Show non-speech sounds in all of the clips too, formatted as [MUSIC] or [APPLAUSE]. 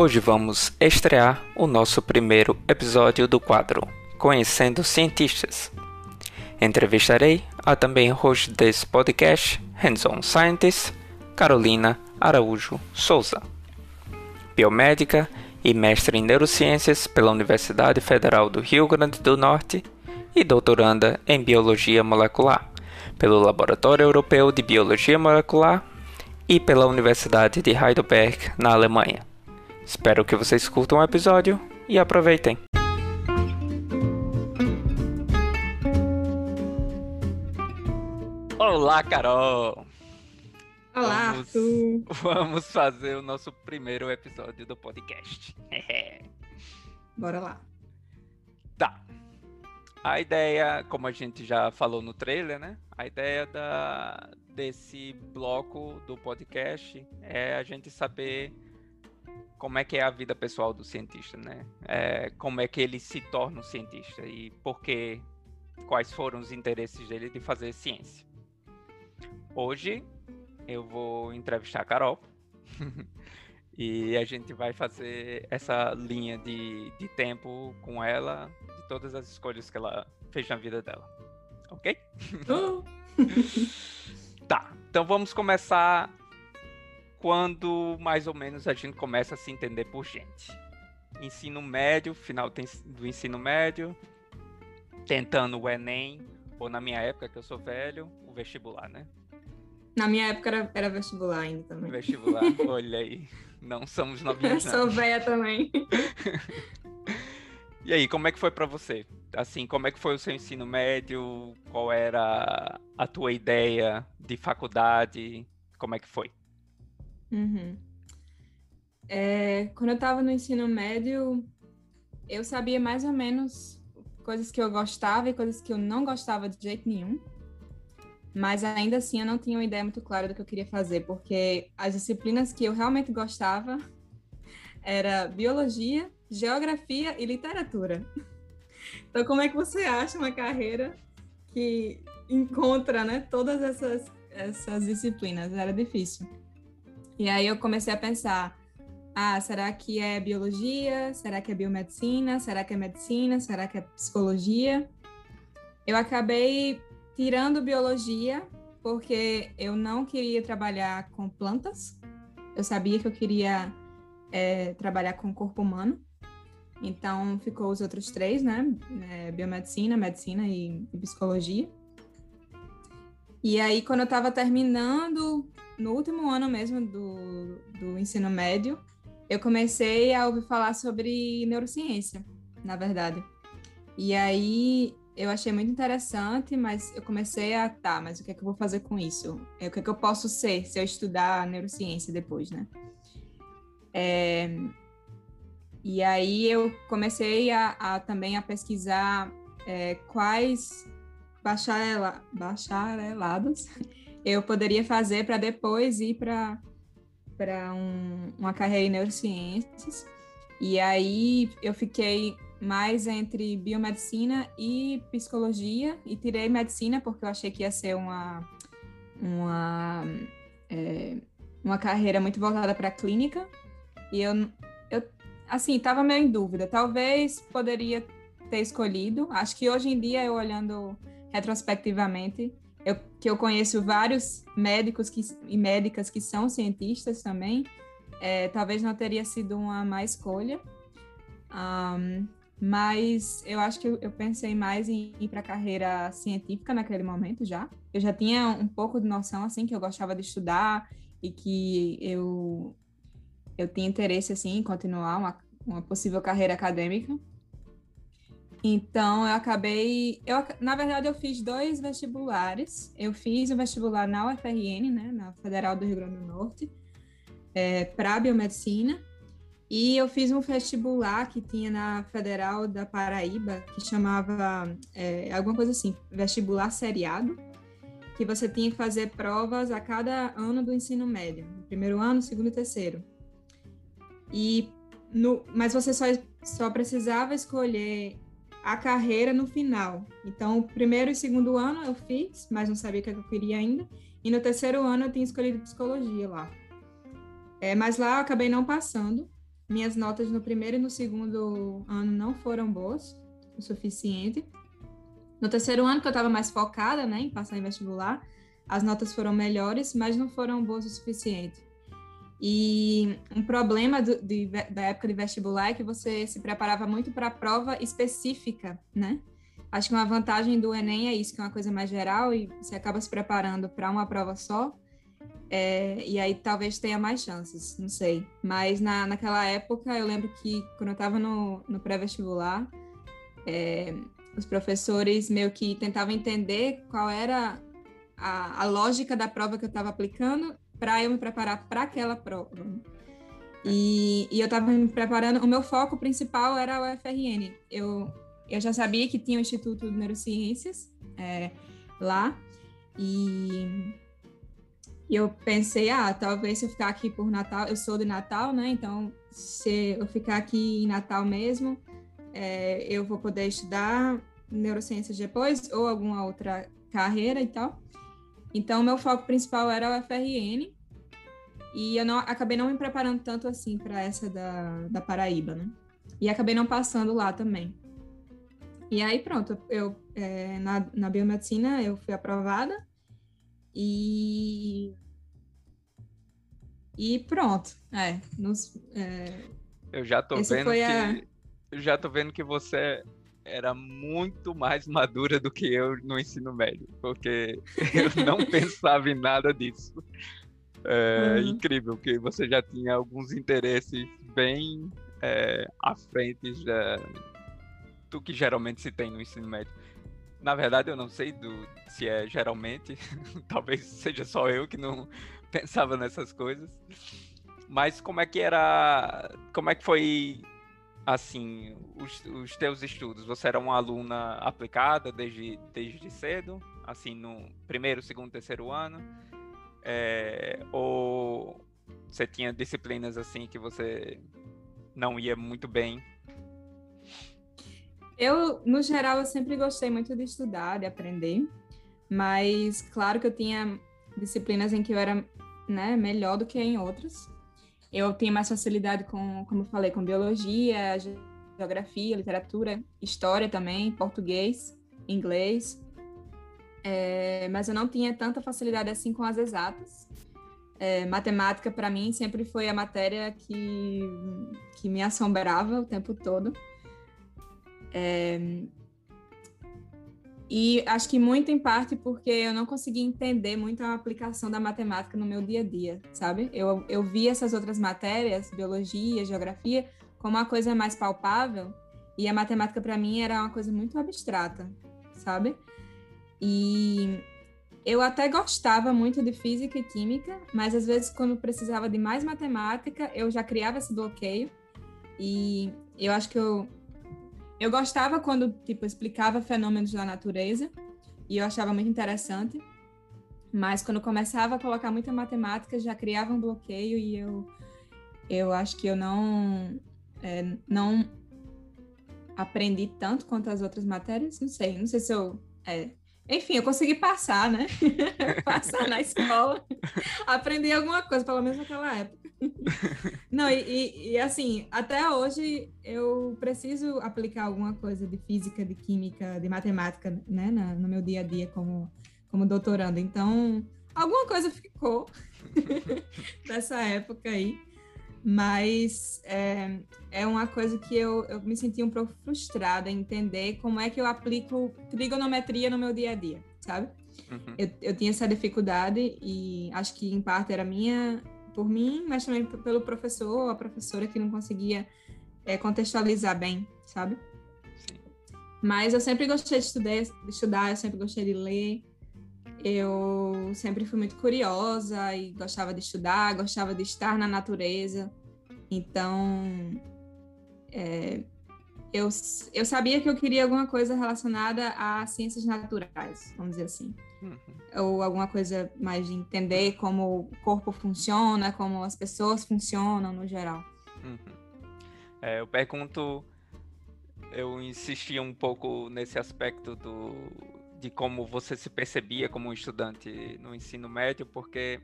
Hoje vamos estrear o nosso primeiro episódio do quadro Conhecendo Cientistas. Entrevistarei a também host desse podcast, Hands-on Scientist, Carolina Araújo Souza, biomédica e mestre em neurociências pela Universidade Federal do Rio Grande do Norte e doutoranda em biologia molecular pelo Laboratório Europeu de Biologia Molecular e pela Universidade de Heidelberg, na Alemanha. Espero que vocês curtam o episódio e aproveitem. Olá, Carol! Olá, vamos, Arthur! Vamos fazer o nosso primeiro episódio do podcast. [LAUGHS] Bora lá. Tá. A ideia, como a gente já falou no trailer, né? A ideia da, desse bloco do podcast é a gente saber como é que é a vida pessoal do cientista, né? É, como é que ele se torna um cientista e por que, quais foram os interesses dele de fazer ciência. Hoje eu vou entrevistar a Carol [LAUGHS] e a gente vai fazer essa linha de, de tempo com ela, de todas as escolhas que ela fez na vida dela. Ok? [LAUGHS] Tá, então vamos começar quando mais ou menos a gente começa a se entender por gente. Ensino médio, final do ensino médio, tentando o Enem, ou na minha época, que eu sou velho, o vestibular, né? Na minha época era, era vestibular ainda também. Vestibular, [LAUGHS] olha aí. Não somos Eu novinhos, sou não. velha também. [LAUGHS] E aí, como é que foi pra você? Assim, como é que foi o seu ensino médio? Qual era a tua ideia de faculdade? Como é que foi? Uhum. É, quando eu estava no ensino médio, eu sabia mais ou menos coisas que eu gostava e coisas que eu não gostava de jeito nenhum. Mas ainda assim eu não tinha uma ideia muito clara do que eu queria fazer, porque as disciplinas que eu realmente gostava [LAUGHS] era biologia, geografia e literatura. [LAUGHS] Então como é que você acha uma carreira que encontra, né, todas essas essas disciplinas? Era difícil. E aí eu comecei a pensar, ah, será que é biologia? Será que é biomedicina? Será que é medicina? Será que é psicologia? Eu acabei tirando biologia porque eu não queria trabalhar com plantas. Eu sabia que eu queria é, trabalhar com o corpo humano. Então ficou os outros três, né? É, biomedicina, medicina e, e psicologia. E aí, quando eu estava terminando, no último ano mesmo do, do ensino médio, eu comecei a ouvir falar sobre neurociência, na verdade. E aí eu achei muito interessante, mas eu comecei a, tá, mas o que é que eu vou fazer com isso? É, O que é que eu posso ser se eu estudar neurociência depois, né? É, e aí eu comecei a, a também a pesquisar é, quais bacharela, bacharelados eu poderia fazer para depois ir para para um, uma carreira em neurociências. E aí eu fiquei mais entre biomedicina e psicologia e tirei medicina porque eu achei que ia ser uma uma é, uma carreira muito voltada para a clínica. E eu eu assim estava meio em dúvida. Talvez poderia ter escolhido. Acho que hoje em dia eu olhando retrospectivamente que eu conheço vários médicos que, e médicas que são cientistas também, é, talvez não teria sido uma má escolha. Um, mas eu acho que eu, pensei mais em ir para a carreira científica naquele momento já. Eu já tinha um pouco de noção assim que eu gostava de estudar e que eu eu tinha interesse assim em continuar uma, uma possível carreira acadêmica. Então, eu acabei. Eu, na verdade, eu fiz dois vestibulares. Eu fiz o vestibular na UFRN, né, na Federal do Rio Grande do Norte, é, para biomedicina. E eu fiz um vestibular que tinha na Federal da Paraíba, que chamava é, alguma coisa assim, vestibular seriado, que você tinha que fazer provas a cada ano do ensino médio, primeiro ano, segundo e terceiro. E no, mas você só, só precisava escolher a carreira no final. Então, o primeiro e segundo ano eu fiz, mas não sabia o que eu queria ainda. E no terceiro ano eu tinha escolhido psicologia lá. É, mas lá eu acabei não passando. minhas notas no primeiro e no segundo ano não foram boas o suficiente. No terceiro ano, que eu estava mais focada né, em passar em vestibular, as notas foram melhores, mas não foram boas o suficiente. E um problema do, de, da época de vestibular é que você se preparava muito para a prova específica, né? Acho que uma vantagem do Enem é isso, que é uma coisa mais geral e você acaba se preparando para uma prova só. É, e aí talvez tenha mais chances, não sei. Mas na, naquela época, eu lembro que quando eu estava no, no pré-vestibular, é, os professores meio que tentavam entender qual era a, a lógica da prova que eu estava aplicando para eu me preparar para aquela prova. E, e eu estava me preparando, o meu foco principal era o FRN. Eu, eu já sabia que tinha o Instituto de Neurociências é, lá, e eu pensei, ah, talvez se eu ficar aqui por Natal, eu sou de Natal, né? Então, se eu ficar aqui em Natal mesmo, é, eu vou poder estudar neurociências depois ou alguma outra carreira e tal. Então, meu foco principal era o FRN e eu não, acabei não me preparando tanto assim para essa da, da Paraíba, né? E acabei não passando lá também. E aí, pronto, eu é, na, na biomedicina eu fui aprovada e. E pronto. É, nos, é, eu já tô vendo que. A... Eu já tô vendo que você era muito mais madura do que eu no ensino médio, porque eu não [LAUGHS] pensava em nada disso. É uhum. incrível que você já tinha alguns interesses bem é, à frente da, do que geralmente se tem no ensino médio. Na verdade, eu não sei do, se é geralmente, [LAUGHS] talvez seja só eu que não [LAUGHS] pensava nessas coisas. Mas como é que era, como é que foi assim, os, os teus estudos? Você era uma aluna aplicada desde, desde cedo? Assim, no primeiro, segundo, terceiro ano? É, ou você tinha disciplinas assim que você não ia muito bem? Eu, no geral, eu sempre gostei muito de estudar, de aprender, mas claro que eu tinha disciplinas em que eu era né, melhor do que em outras. Eu tinha mais facilidade com, como eu falei, com biologia, geografia, literatura, história também, português, inglês. É, mas eu não tinha tanta facilidade assim com as exatas. É, matemática, para mim, sempre foi a matéria que, que me assombrava o tempo todo. É, e acho que muito em parte porque eu não consegui entender muito a aplicação da matemática no meu dia a dia, sabe? Eu, eu vi essas outras matérias, biologia, geografia, como uma coisa mais palpável, e a matemática para mim era uma coisa muito abstrata, sabe? E eu até gostava muito de física e química, mas às vezes quando precisava de mais matemática, eu já criava esse bloqueio. E eu acho que eu eu gostava quando, tipo, explicava fenômenos da natureza, e eu achava muito interessante. Mas quando começava a colocar muita matemática, já criava um bloqueio e eu, eu acho que eu não, é, não aprendi tanto quanto as outras matérias. Não sei, não sei se eu. É. Enfim, eu consegui passar, né? [LAUGHS] passar na escola. Aprendi alguma coisa, pelo menos naquela época. Não, e, e, assim, até hoje eu preciso aplicar alguma coisa de física, de química, de matemática, né, na, no meu dia a dia como, como doutorando. Então, alguma coisa ficou [LAUGHS] dessa época aí. Mas é, é uma coisa que eu, eu me senti um pouco frustrada em entender como é que eu aplico trigonometria no meu dia a dia, sabe? Uhum. Eu, eu tinha essa dificuldade e acho que em parte era minha por mim, mas também pelo professor ou a professora que não conseguia é, contextualizar bem, sabe? Sim. Mas eu sempre gostei de estudar, de estudar, eu sempre gostei de ler. Eu sempre fui muito curiosa e gostava de estudar, gostava de estar na natureza. Então, é, eu, eu sabia que eu queria alguma coisa relacionada a ciências naturais, vamos dizer assim. Uhum. Ou alguma coisa mais de entender como o corpo funciona, como as pessoas funcionam no geral. Uhum. É, eu pergunto, eu insisti um pouco nesse aspecto do, de como você se percebia como um estudante no ensino médio, porque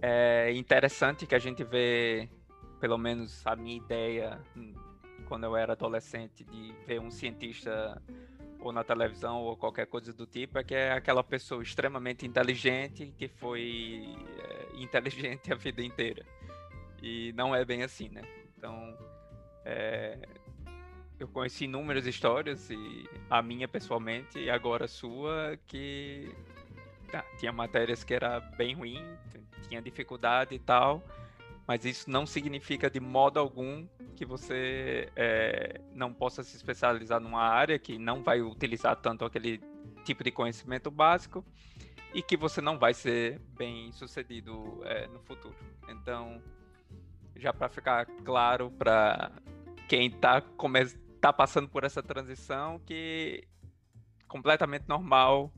é interessante que a gente vê pelo menos a minha ideia hum, quando eu era adolescente de ver um cientista ou na televisão ou qualquer coisa do tipo é que é aquela pessoa extremamente inteligente que foi é, inteligente a vida inteira e não é bem assim, né? Então é, eu conheci inúmeras histórias e a minha pessoalmente e agora a sua que tá, tinha matérias que era bem ruim, tinha dificuldade e tal, mas isso não significa de modo algum que você é, não possa se especializar numa área que não vai utilizar tanto aquele tipo de conhecimento básico e que você não vai ser bem sucedido é, no futuro. Então, já para ficar claro para quem está tá passando por essa transição, que completamente normal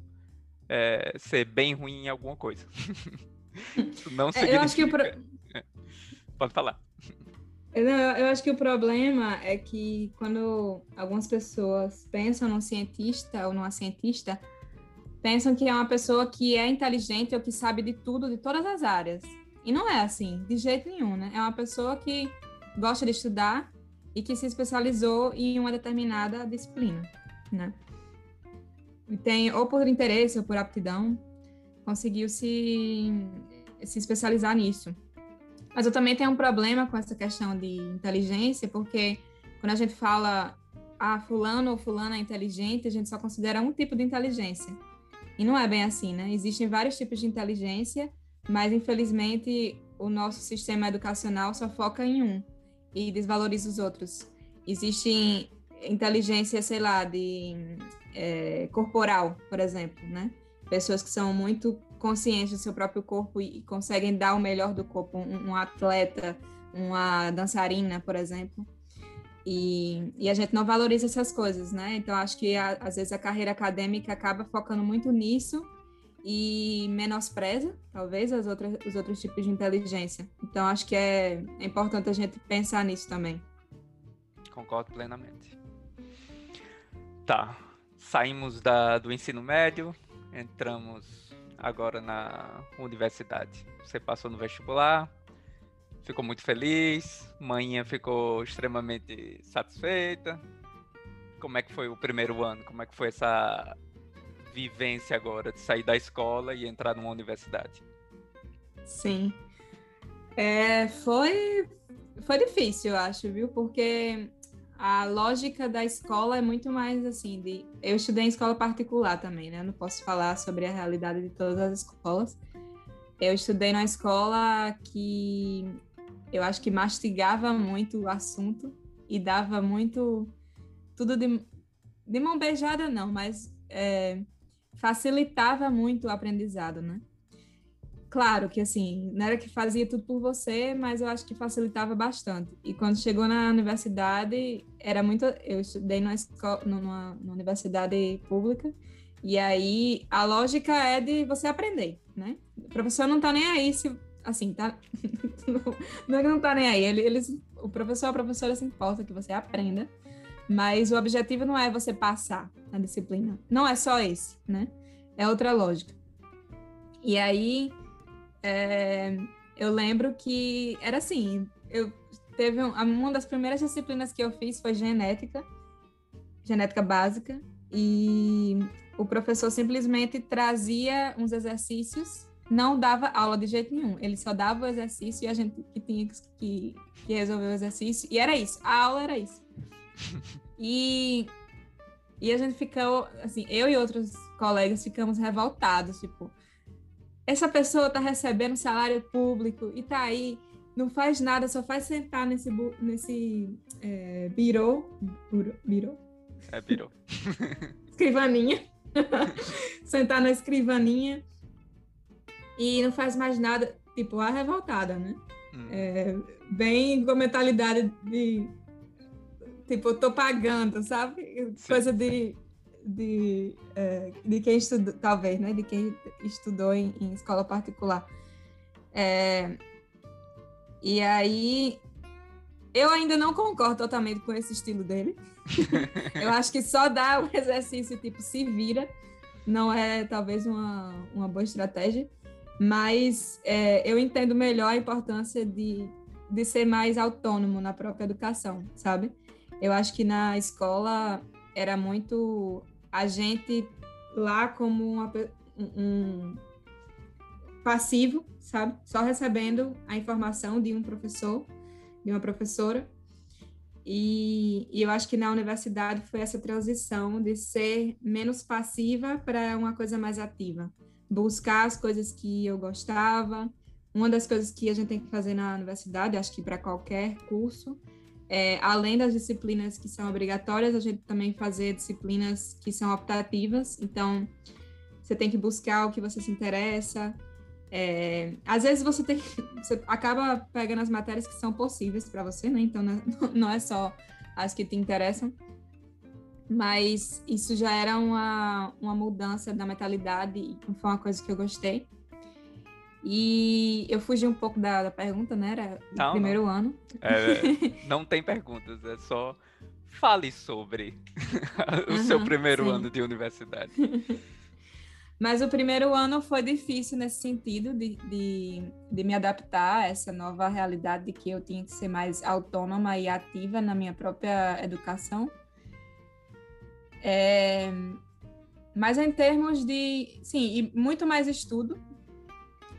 é, ser bem ruim em alguma coisa. [LAUGHS] não significa... Eu acho que pro... Pode falar. Eu, eu acho que o problema é que quando algumas pessoas pensam num cientista ou numa cientista, pensam que é uma pessoa que é inteligente ou que sabe de tudo, de todas as áreas. E não é assim, de jeito nenhum, né? É uma pessoa que gosta de estudar e que se especializou em uma determinada disciplina, né? E tem, ou por interesse ou por aptidão, conseguiu se, se especializar nisso. Mas eu também tenho um problema com essa questão de inteligência, porque quando a gente fala, ah, fulano ou fulana é inteligente, a gente só considera um tipo de inteligência. E não é bem assim, né? Existem vários tipos de inteligência, mas infelizmente o nosso sistema educacional só foca em um e desvaloriza os outros. Existe inteligência, sei lá, de é, corporal, por exemplo, né? Pessoas que são muito conscientes do seu próprio corpo e, conseguem dar o melhor do corpo, um, um atleta, uma dançarina, por exemplo. E, e, a gente não valoriza essas coisas, né? Então, acho que a, às vezes a carreira acadêmica acaba focando muito nisso e menospreza, talvez, as outras, os outros tipos de inteligência. Então, acho que é, é importante a gente pensar nisso também. Concordo plenamente. Tá. Saímos da, do ensino médio, entramos agora na universidade. Você passou no vestibular, ficou muito feliz, manhã ficou extremamente satisfeita. Como é que foi o primeiro ano? Como é que foi essa vivência agora de sair da escola e entrar numa universidade? Sim. É, foi, foi difícil, eu acho, viu? Porque a lógica da escola é muito mais assim de eu estudei em escola particular também né? Não posso falar sobre a realidade de todas as escolas. Eu estudei numa escola que eu acho que mastigava muito o assunto e dava muito tudo de, de mão beijada não mas é, facilitava muito o aprendizado né claro que assim, não era que fazia tudo por você, mas eu acho que facilitava bastante. E quando chegou na universidade, era muito. Eu estudei numa, escola, numa, numa universidade pública, e aí a lógica é de você aprender, né? O professor não tá nem aí se. Assim, tá. [LAUGHS] não é que não tá nem aí. Eles, o professor, a professora se importa que você aprenda, mas o objetivo não é você passar na disciplina. Não é só esse, né? É outra lógica. E aí é, eu lembro que era assim, eu teve um, uma das primeiras disciplinas que eu fiz foi genética, genética básica, e o professor simplesmente trazia uns exercícios, não dava aula de jeito nenhum, ele só dava o exercício e a gente que tinha que, que resolver o exercício, e era isso, a aula era isso. [LAUGHS] E, e a gente ficou, assim, eu e outros colegas ficamos revoltados, tipo, essa pessoa está recebendo salário público e está aí, não faz nada, só faz sentar nesse, nesse é, birô, birô? É, birô. [LAUGHS] escrivaninha. [LAUGHS] sentar na escrivaninha e não faz mais nada, tipo, a revoltada, né? Hum. É, bem com a mentalidade de, tipo, eu tô pagando, sabe? Sim. Coisa de de, é, de quem estudou, talvez, né? De quem estudou em, em escola particular. É, e aí, eu ainda não concordo totalmente com esse estilo dele. [LAUGHS] eu acho que só dar o exercício, tipo, se vira, não é talvez uma, uma boa estratégia. Mas é, eu entendo melhor a importância de, de ser mais autônomo na própria educação, sabe? Eu acho que na escola era muito a gente lá como uma, um passivo, sabe? Só recebendo a informação de um professor, de uma professora. E, e, eu acho que na universidade foi essa transição de ser menos passiva para uma coisa mais ativa. Buscar as coisas que eu gostava. Uma das coisas que a gente tem que fazer na universidade, acho que para qualquer curso, é, além das disciplinas que são obrigatórias, a gente também fazer disciplinas que são optativas. Então, você tem que buscar o que você se interessa. É, às vezes você tem você acaba pegando as matérias que são possíveis para você, né? Então não, [LAUGHS] não é só as que te interessam. Mas isso já era uma, uma mudança da mentalidade e foi uma coisa que eu gostei. E eu fugi um pouco da, da pergunta, né? Era não, primeiro não. ano. É, [LAUGHS] não tem perguntas, é só fale sobre [LAUGHS] o uhum, seu primeiro sim. ano de universidade. [LAUGHS] Mas o primeiro ano foi difícil nesse sentido de, de, de, me adaptar a essa nova realidade de que eu tinha que ser mais autônoma e ativa na minha própria educação. É, mas em termos de, sim, e muito mais estudo,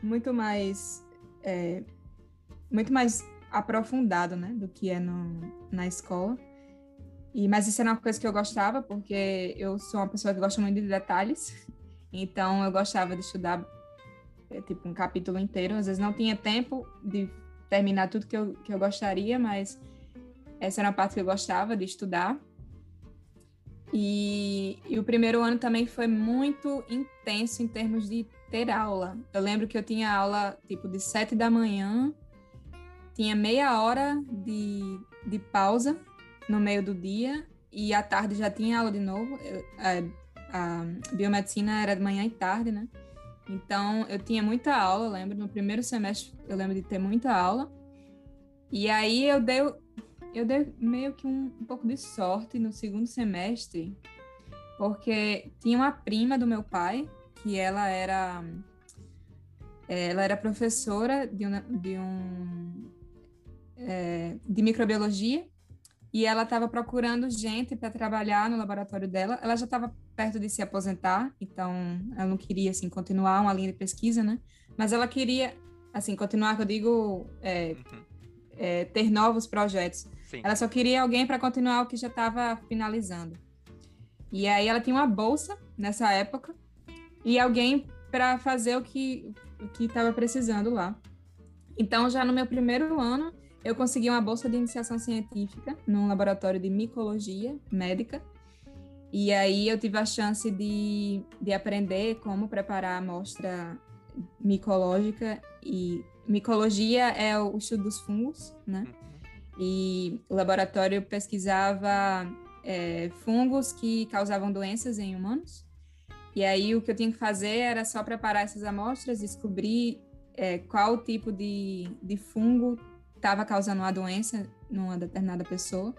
muito mais é, muito mais aprofundado, né, do que é no, na escola. E mas isso era uma coisa que eu gostava porque eu sou uma pessoa que gosta muito de detalhes. [LAUGHS] Então eu gostava de estudar é, tipo um capítulo inteiro. Às vezes não tinha tempo de terminar tudo que eu, que eu gostaria, mas essa era a parte que eu gostava de estudar. E, e, o primeiro ano também foi muito intenso em termos de ter aula. Eu lembro que eu tinha aula tipo de sete da manhã, tinha meia hora de, de pausa no meio do dia e à tarde já tinha aula de novo. Eu, é, a biomedicina era de manhã e tarde, né? Então eu tinha muita aula, lembro, no primeiro semestre eu lembro de ter muita aula. E aí eu dei, eu dei meio que um, um pouco de sorte no segundo semestre, porque tinha uma prima do meu pai, que ela era ela era professora de um, de, um, é, de microbiologia e ela estava procurando gente para trabalhar no laboratório dela. Ela já estava perto de se aposentar, então ela não queria assim continuar uma linha de pesquisa, né? Mas ela queria assim continuar, que eu digo, é, uhum. é, ter novos projetos. Sim. Ela só queria alguém para continuar o que já estava finalizando. E aí ela tinha uma bolsa nessa época e alguém para fazer o que o que estava precisando lá. Então já no meu primeiro ano eu consegui uma bolsa de iniciação científica num laboratório de micologia médica. E aí eu tive a chance de, de aprender como preparar a amostra micológica e micologia é o estudo dos fungos, né? Uhum. E o laboratório pesquisava é, fungos que causavam doenças em humanos. E aí o que eu tinha que fazer era só preparar essas amostras, descobrir é, qual tipo de, de fungo estava causando uma doença numa determinada pessoa.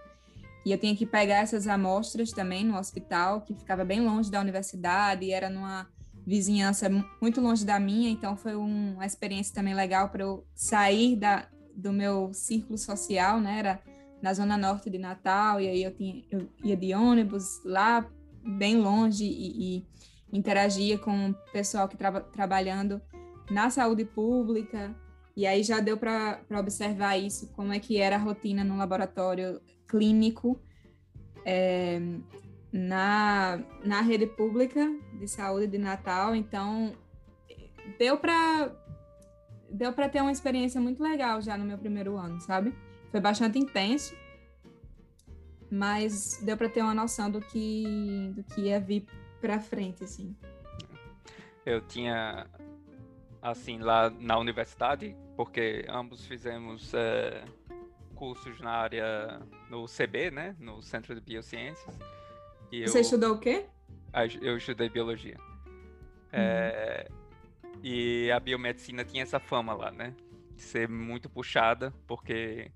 E eu tinha que pegar essas amostras também no hospital, que ficava bem longe da universidade, e era numa vizinhança muito longe da minha, então foi um, uma experiência também legal para eu sair da, do meu círculo social, né? Era na zona norte de Natal, e aí eu, tinha, eu ia de ônibus lá, bem longe, e, e interagia com o pessoal que estava trabalhando na saúde pública, e aí já deu para observar isso, como é que era a rotina no laboratório clínico é, na, na rede pública de saúde de Natal. Então, deu para deu para ter uma experiência muito legal já no meu primeiro ano, sabe? Foi bastante intenso, mas deu para ter uma noção do que do que ia vir para frente, assim. Eu tinha assim lá na universidade porque ambos fizemos é, cursos na área no CB, né, no Centro de Biociências. E Você eu, estudou o quê? Eu estudei biologia. É, uhum. e a biomedicina tinha essa fama lá, né, de ser muito puxada, porque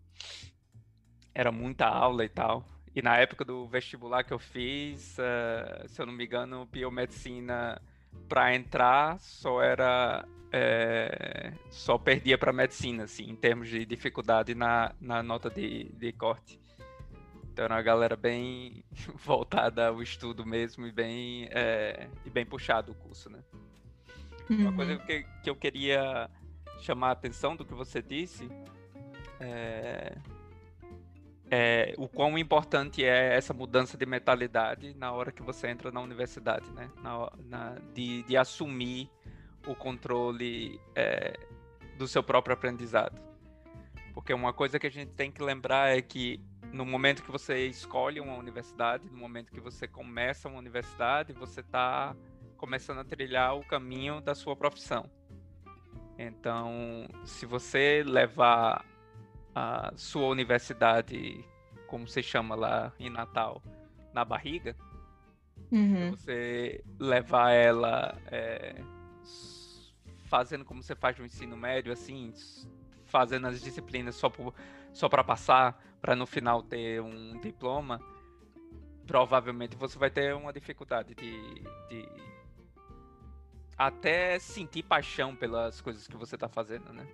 era muita aula e tal. E na época do vestibular que eu fiz, uh, se eu não me engano, biomedicina para entrar só era é, só perdia para medicina, assim, em termos de dificuldade na, na nota de, de corte. Então era uma galera bem [LAUGHS] voltada ao estudo mesmo e bem, é, e bem puxado o curso, né? Uhum. Uma coisa que, que eu queria chamar a atenção do que você disse é, é, o quão importante é essa mudança de mentalidade na hora que você entra na universidade, né? Na, na, de, de assumir o controle é, do seu próprio aprendizado. Porque uma coisa que a gente tem que lembrar é que no momento que você escolhe uma universidade, no momento que você começa uma universidade, você está começando a trilhar o caminho da sua profissão. Então, se você levar a sua universidade, como se chama lá em Natal, na barriga, uhum. você levar ela é, fazendo como você faz no ensino médio, assim, fazendo as disciplinas só por, só para passar, para no final ter um diploma, provavelmente você vai ter uma dificuldade de, de até sentir paixão pelas coisas que você está fazendo, né?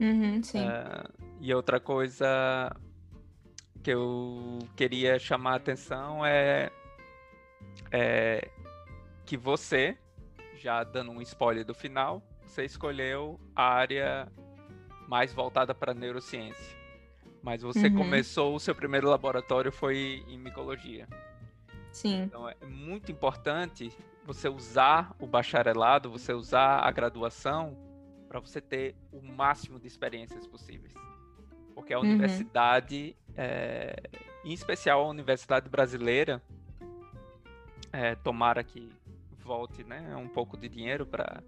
Uhum. Uh, e outra coisa que eu queria chamar a atenção é, é que você, já dando um spoiler do final, você escolheu a área mais voltada para neurociência. Mas você uhum. começou, o seu primeiro laboratório foi em micologia. Sim. Então é muito importante você usar o bacharelado, você usar a graduação para você ter o máximo de experiências possíveis. Porque a uhum. universidade, é, em especial a universidade brasileira, é, tomara que volte né, um pouco de dinheiro para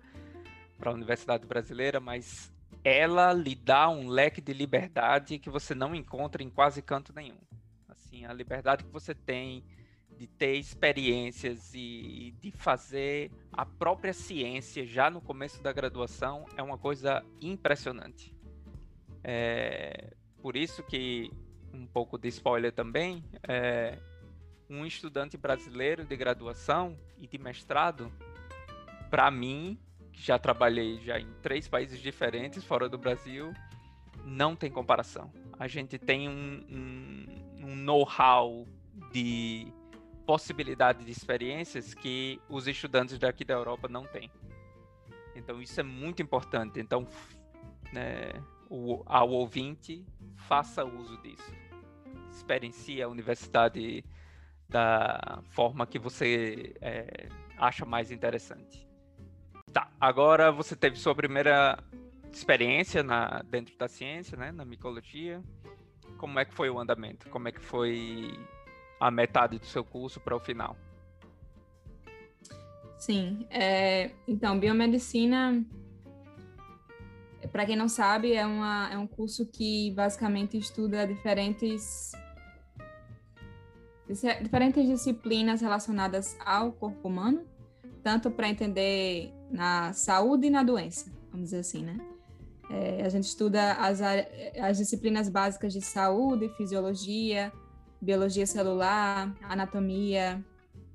a universidade brasileira, mas ela lhe dá um leque de liberdade que você não encontra em quase canto nenhum. Assim, a liberdade que você tem de ter experiências e de fazer a própria ciência já no começo da graduação é uma coisa impressionante. É, por isso que, um pouco de spoiler também, é, um estudante brasileiro de graduação e de mestrado, para mim, que já trabalhei já em três países diferentes fora do Brasil, não tem comparação. A gente tem um, um, um know-how de possibilidade de experiências que os estudantes daqui da Europa não têm. Então isso é muito importante. Então, né, o, ao ouvinte, faça uso disso. Experiencie a universidade da forma que você é, acha mais interessante. Tá, agora você teve sua primeira experiência na, dentro da ciência, né, na micologia. Como é que foi o andamento? Como é que foi a metade do seu curso para o final? Sim, é, então, biomedicina, para quem não sabe, é, uma, é um curso que basicamente estuda diferentes, diferentes disciplinas relacionadas ao corpo humano, tanto para entender na saúde e na doença, vamos dizer assim, né? É, a gente estuda as, as disciplinas básicas de saúde, fisiologia, biologia celular, anatomia,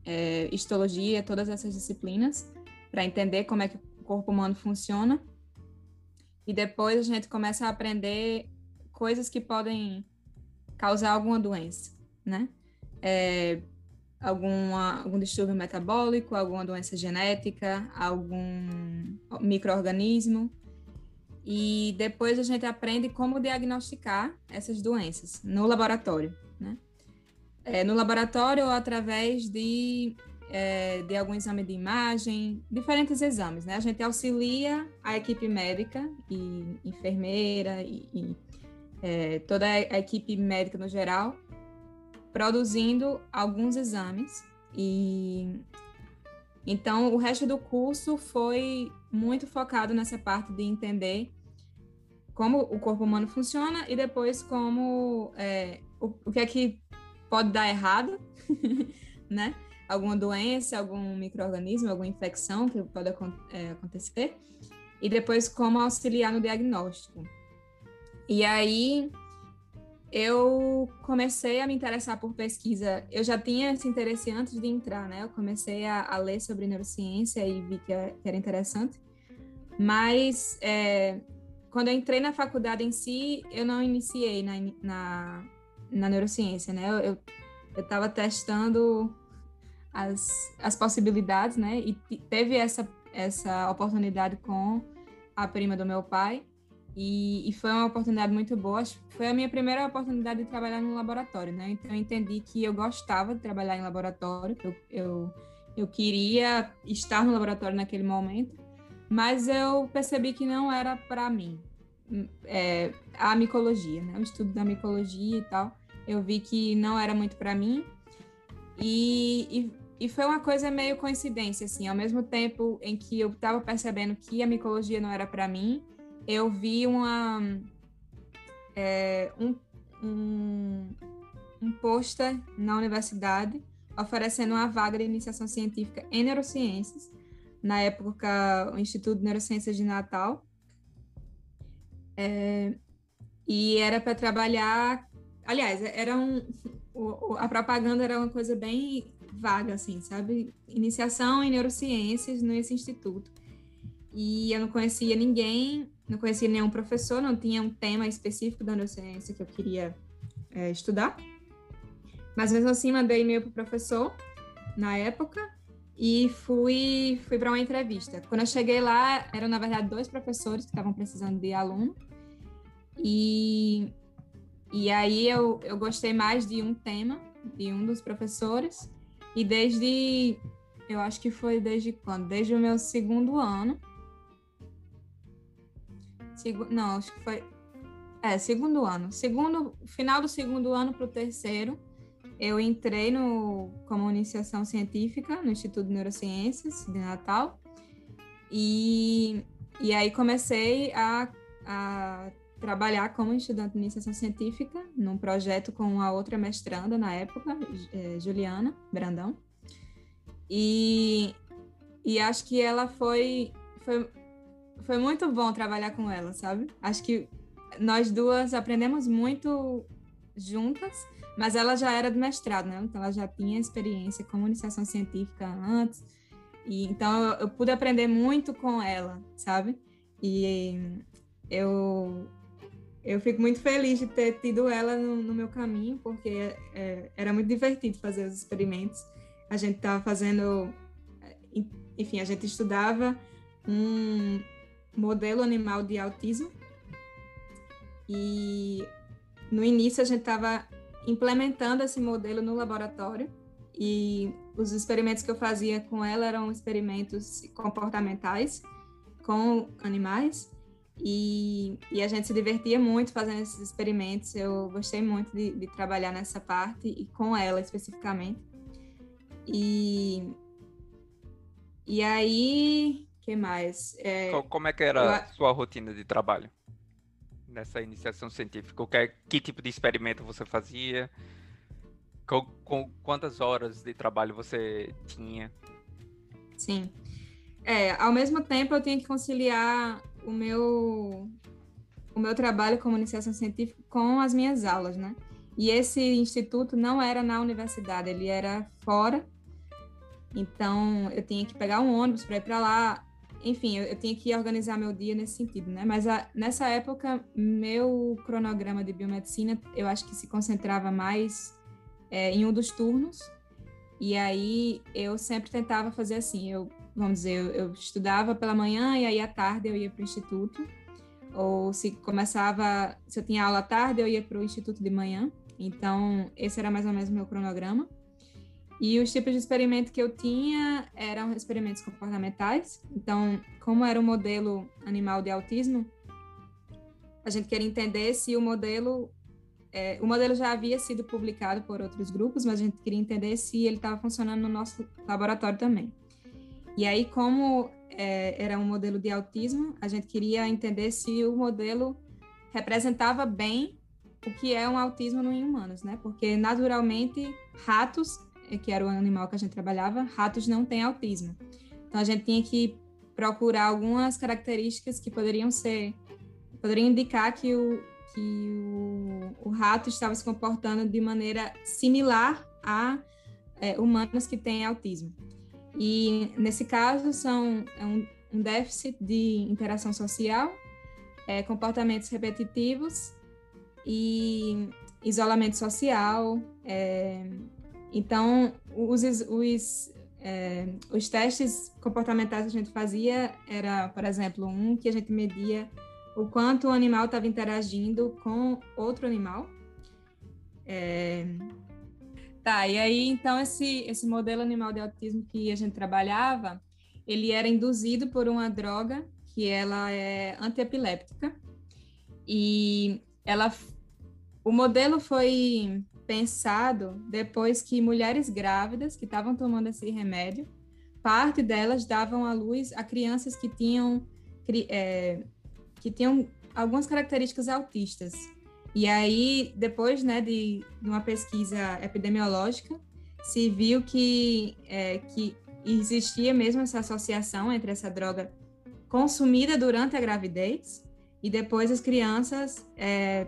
é, histologia, todas essas disciplinas, para entender como é que o corpo humano funciona. E depois a gente começa a aprender coisas que podem causar alguma doença, né? É, alguma, algum distúrbio metabólico, alguma doença genética, algum microorganismo. E depois a gente aprende como diagnosticar essas doenças no laboratório? É, no laboratório ou através de, é, de algum exame de imagem, diferentes exames, né? A gente auxilia a equipe médica e enfermeira e, e é, toda a equipe médica no geral, produzindo alguns exames e então o resto do curso foi muito focado nessa parte de entender como o corpo humano funciona e depois como é, o, o que é que pode dar errado, [LAUGHS] né? Alguma doença, algum microorganismo, alguma infecção que pode é, acontecer. E depois como auxiliar no diagnóstico. E aí eu comecei a me interessar por pesquisa. Eu já tinha esse interesse antes de entrar, né? Eu comecei a, a ler sobre neurociência e vi que, que era interessante. Mas é, quando eu entrei na faculdade em si, eu não iniciei na, na, na neurociência, né? Eu estava testando as, as possibilidades, né? E teve essa, essa oportunidade com a prima do meu pai. E, e, foi uma oportunidade muito boa. Foi a minha primeira oportunidade de trabalhar no laboratório, né? Então eu entendi que eu gostava de trabalhar em laboratório, eu, eu, eu queria estar no laboratório naquele momento, mas eu percebi que não era para mim. É, a micologia, né? O estudo da micologia e tal, eu vi que não era muito para mim. E, e, e, foi uma coisa meio coincidência, assim. Ao mesmo tempo em que eu estava percebendo que a micologia não era para mim, eu vi uma é, um, um, um pôster na universidade oferecendo uma vaga de iniciação científica em neurociências, na época o Instituto de Neurociências de Natal, é, e era para trabalhar, aliás, era um, a propaganda era uma coisa bem vaga, assim, sabe? Iniciação em neurociências nesse instituto. E eu não conhecia ninguém não conhecia nenhum professor, não tinha um tema específico da neurociência que eu queria é, estudar. Mas mesmo assim, mandei e-mail para o professor na época e fui, fui para uma entrevista. Quando eu cheguei lá, eram na verdade dois professores que estavam precisando de aluno. E, e aí eu, eu gostei mais de um tema, de um dos professores. E desde, eu acho que foi desde quando? Desde o meu segundo ano, Segu... Não, acho que foi. É, segundo ano. Segundo, final do segundo ano para o terceiro, eu entrei no, como iniciação científica no Instituto de Neurociências de Natal. E, e aí comecei a, a trabalhar como estudante de iniciação científica num projeto com a outra mestranda na época, é, Juliana Brandão. E, e acho que ela foi, foi foi muito bom trabalhar com ela, sabe? Acho que nós duas aprendemos muito juntas, mas ela já era do mestrado, né? Então ela já tinha experiência com iniciação científica antes. E então eu, eu pude aprender muito com ela, sabe? E eu eu fico muito feliz de ter tido ela no, no meu caminho, porque é, era muito divertido fazer os experimentos. A gente estava fazendo, enfim, a gente estudava um, modelo animal de autismo. E no início a gente estava implementando esse modelo no laboratório e os experimentos que eu fazia com ela eram experimentos comportamentais com animais e, e a gente se divertia muito fazendo esses experimentos. Eu gostei muito de, de trabalhar nessa parte e com ela especificamente. E, e aí que mais? É, Como é que era eu... a sua rotina de trabalho nessa iniciação científica? O que, é, que tipo de experimento você fazia? Com, com, quantas horas de trabalho você tinha? Sim. É, ao mesmo tempo eu tinha que conciliar o meu o meu trabalho como iniciação científica com as minhas aulas, né? E esse instituto não era na universidade, ele era fora. Então eu tinha que pegar um ônibus para ir para lá enfim, eu, eu tinha que organizar meu dia nesse sentido, né? Mas a, nessa época, meu cronograma de biomedicina, eu acho que se concentrava mais é, em um dos turnos. E aí eu sempre tentava fazer assim, eu, vamos dizer, eu, eu estudava pela manhã e aí à tarde eu ia para o instituto. Ou se começava, se eu tinha aula à tarde, eu ia para o instituto de manhã. Então, esse era mais ou menos o meu cronograma. E os tipos de experimento que eu tinha eram experimentos comportamentais. Então, como era o modelo animal de autismo, a gente queria entender se o modelo. É, o modelo já havia sido publicado por outros grupos, mas a gente queria entender se ele estava funcionando no nosso laboratório também. E aí, como é, era um modelo de autismo, a gente queria entender se o modelo representava bem o que é um autismo no humanos, né? Porque naturalmente ratos que era o animal que a gente trabalhava, ratos não têm autismo. Então a gente tinha que procurar algumas características que poderiam ser, poderiam indicar que o, que o, o rato estava se comportando de maneira similar a é, humanos que têm autismo. E, nesse caso, são é um, um déficit de interação social, é, comportamentos repetitivos e isolamento social. É, então, os, os, é, os testes comportamentais que a gente fazia era, por exemplo, um que a gente media o quanto o animal estava interagindo com outro animal. É... Tá, e aí então esse, esse modelo animal de autismo que a gente trabalhava, ele era induzido por uma droga que ela é antiepiléptica e ela o modelo foi pensado depois que mulheres grávidas que estavam tomando esse remédio, parte delas davam à luz a crianças que tinham é, que tinham algumas características autistas. E aí, depois né, de, de uma pesquisa epidemiológica, se viu que, é, que existia mesmo essa associação entre essa droga consumida durante a gravidez e depois as crianças é,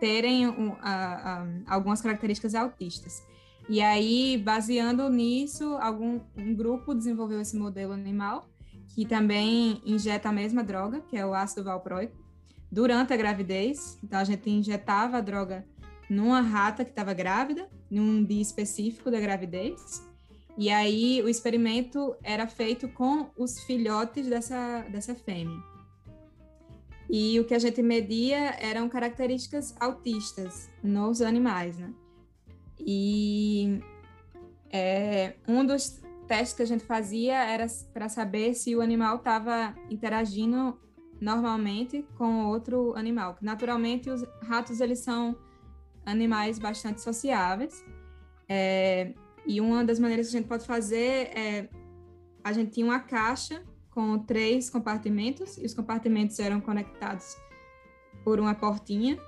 terem um, a, a, algumas características autistas. E aí, baseando nisso, algum um grupo desenvolveu esse modelo animal que também injeta a mesma droga, que é o ácido valproico, durante a gravidez. Então, a gente injetava a droga numa rata que estava grávida, num dia específico da gravidez. E aí, o experimento era feito com os filhotes dessa, dessa fêmea. E o que a gente media eram características autistas nos animais, né? E é, um dos testes que a gente fazia era para saber se o animal estava interagindo normalmente com outro animal. Naturalmente, os ratos eles são animais bastante sociáveis. É, e uma das maneiras que a gente pode fazer é a gente tinha uma caixa com três compartimentos e os compartimentos eram conectados por uma portinha.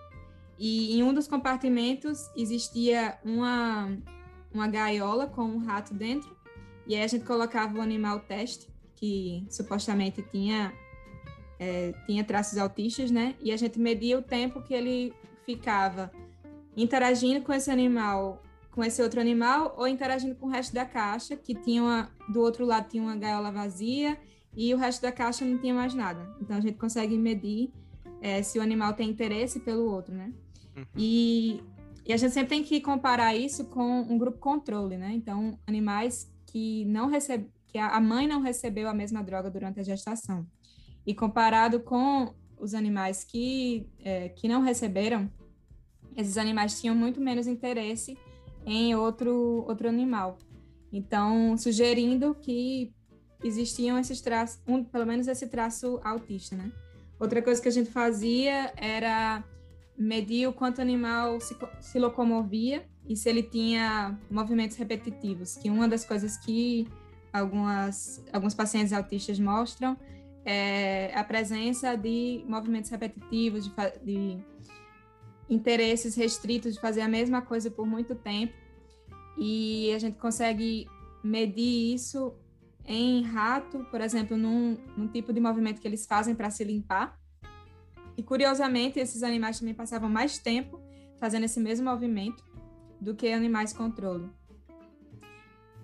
E em um dos compartimentos existia uma, uma gaiola com um rato dentro e aí a gente colocava o animal teste, que supostamente tinha, é, tinha traços autistas, né? E a gente media o tempo que ele ficava interagindo com esse animal, com esse outro animal, ou interagindo com o resto da caixa, que tinha uma, do outro lado tinha uma gaiola vazia e o resto da caixa não tinha mais nada. Então a gente consegue medir é, se o animal tem interesse pelo outro, né? Uhum. E, e a gente sempre tem que comparar isso com um grupo controle, né? Então, animais que não recebe, que a mãe não recebeu a mesma droga durante a gestação. E comparado com os animais que, é, que não receberam, esses animais tinham muito menos interesse em outro, outro animal. Então, sugerindo que existiam esses traços, um, pelo menos esse traço autista, né? Outra coisa que a gente fazia era medir o quanto o animal se, se locomovia e se ele tinha movimentos repetitivos, que uma das coisas que algumas, alguns pacientes autistas mostram é a presença de movimentos repetitivos, de, de interesses restritos de fazer a mesma coisa por muito tempo. E a gente consegue medir isso em rato, por exemplo, num, num tipo de movimento que eles fazem para se limpar. E curiosamente, esses animais também passavam mais tempo fazendo esse mesmo movimento do que animais controle.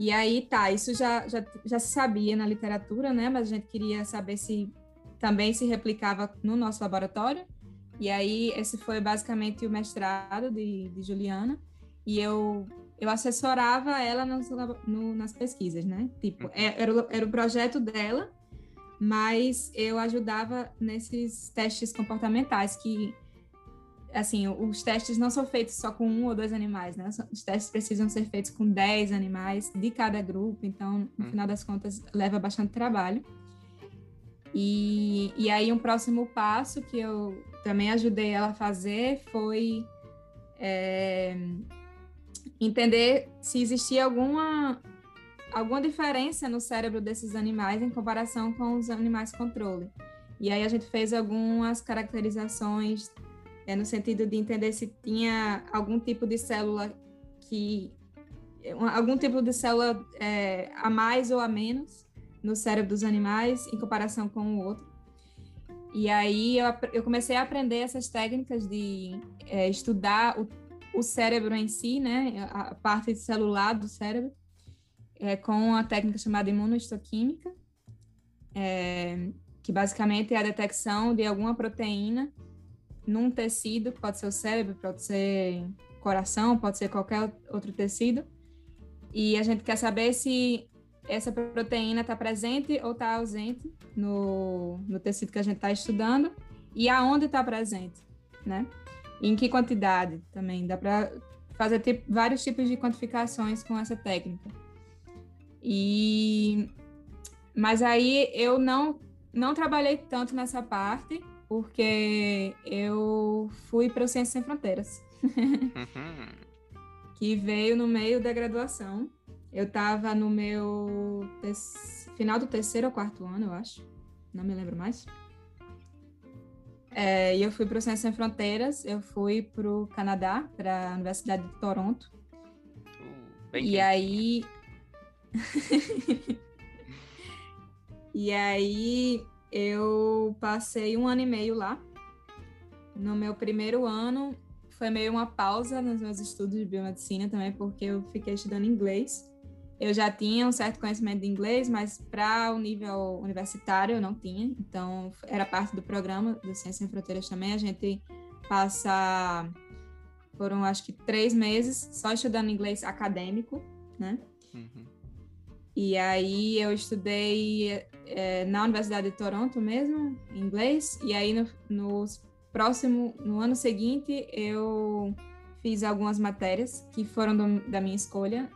E aí, tá, isso já, já, já se sabia na literatura, né? Mas a gente queria saber se também se replicava no nosso laboratório. E aí, esse foi basicamente o mestrado de, de Juliana. E eu, eu assessorava ela nas, no, nas pesquisas, né? Tipo, é, era, era o projeto dela, mas eu ajudava nesses testes comportamentais que assim, os testes não são feitos só com um ou dois animais, né? Os testes precisam ser feitos com dez animais de cada grupo, então, no hum. final das contas, leva bastante trabalho. E, e aí, um próximo passo que eu também ajudei ela a fazer foi é, entender se existia alguma, alguma diferença no cérebro desses animais em comparação com os animais controle. E aí a gente fez algumas caracterizações é, no sentido de entender se tinha algum tipo de célula que algum tipo de célula é, a mais ou a menos no cérebro dos animais em comparação com o outro. E aí eu, eu comecei a aprender essas técnicas de é, estudar o, o cérebro em si, né, a parte celular do cérebro, é, com a técnica chamada imunohistoquímica, é, que basicamente é a detecção de alguma proteína num tecido, pode ser o cérebro, pode ser coração, pode ser qualquer outro tecido, e a gente quer saber se essa proteína está presente ou está ausente no, no tecido que a gente está estudando e aonde está presente, né? E em que quantidade também. Dá para fazer tipo, vários tipos de quantificações com essa técnica. E mas aí eu não não trabalhei tanto nessa parte porque eu fui para o Ciências Sem Fronteiras, uhum. que veio no meio da graduação. Eu estava no meu te... final do terceiro ou quarto ano, eu acho. Não me lembro mais. É, e eu fui para o Ciências Sem Fronteiras, eu fui para o Canadá, para a Universidade de Toronto. Uh, [LAUGHS] e aí. e aí eu passei um ano e meio lá. No meu primeiro ano, foi meio uma pausa nos meus estudos de biomedicina também, porque eu fiquei estudando inglês. Eu já tinha um certo conhecimento de inglês, mas para o nível universitário eu não tinha. Então, era parte do programa do Ciências Sem Fronteiras também. A gente passa, foram acho que três meses só estudando inglês acadêmico, né? Uhum. E aí eu estudei é, na Universidade de Toronto mesmo, inglês, e aí no, no próximo, no ano seguinte, eu fiz algumas matérias que foram do, da minha escolha.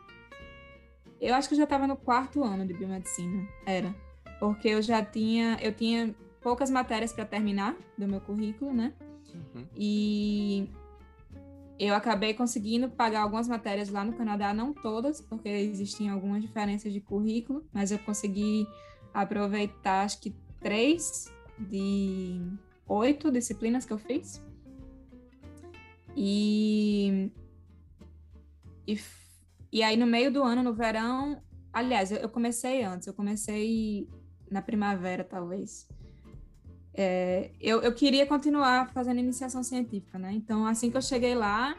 Eu acho que eu já estava no quarto ano de biomedicina, era, porque eu já tinha, eu tinha poucas matérias para terminar do meu currículo, né? Uhum. E eu acabei conseguindo pagar algumas matérias lá no Canadá, não todas, porque existiam algumas diferenças de currículo, mas eu consegui aproveitar acho que três de oito disciplinas que eu fiz. E, e, e aí no meio do ano, no verão, aliás, eu, eu comecei antes, eu comecei na primavera, talvez. É, eu, eu queria continuar fazendo iniciação científica, né? Então, assim que eu cheguei lá,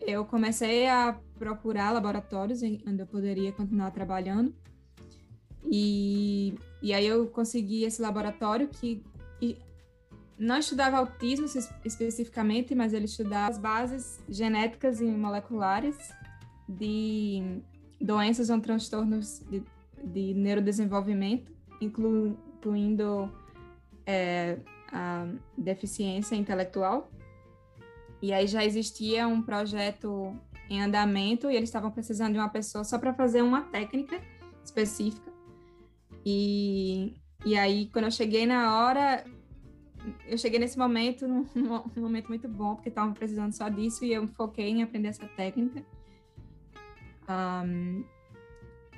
eu comecei a procurar laboratórios onde eu poderia continuar trabalhando. E, e aí eu consegui esse laboratório que não estudava autismo especificamente, mas ele estudava as bases genéticas e moleculares de doenças ou transtornos de, de neurodesenvolvimento, inclu, incluindo é, a deficiência intelectual. E aí já existia um projeto em andamento e eles estavam precisando de uma pessoa só para fazer uma técnica específica. E, e aí, quando eu cheguei na hora, eu cheguei nesse momento, num, [LAUGHS] num momento muito bom, porque estavam precisando só disso e eu me foquei em aprender essa técnica. Um,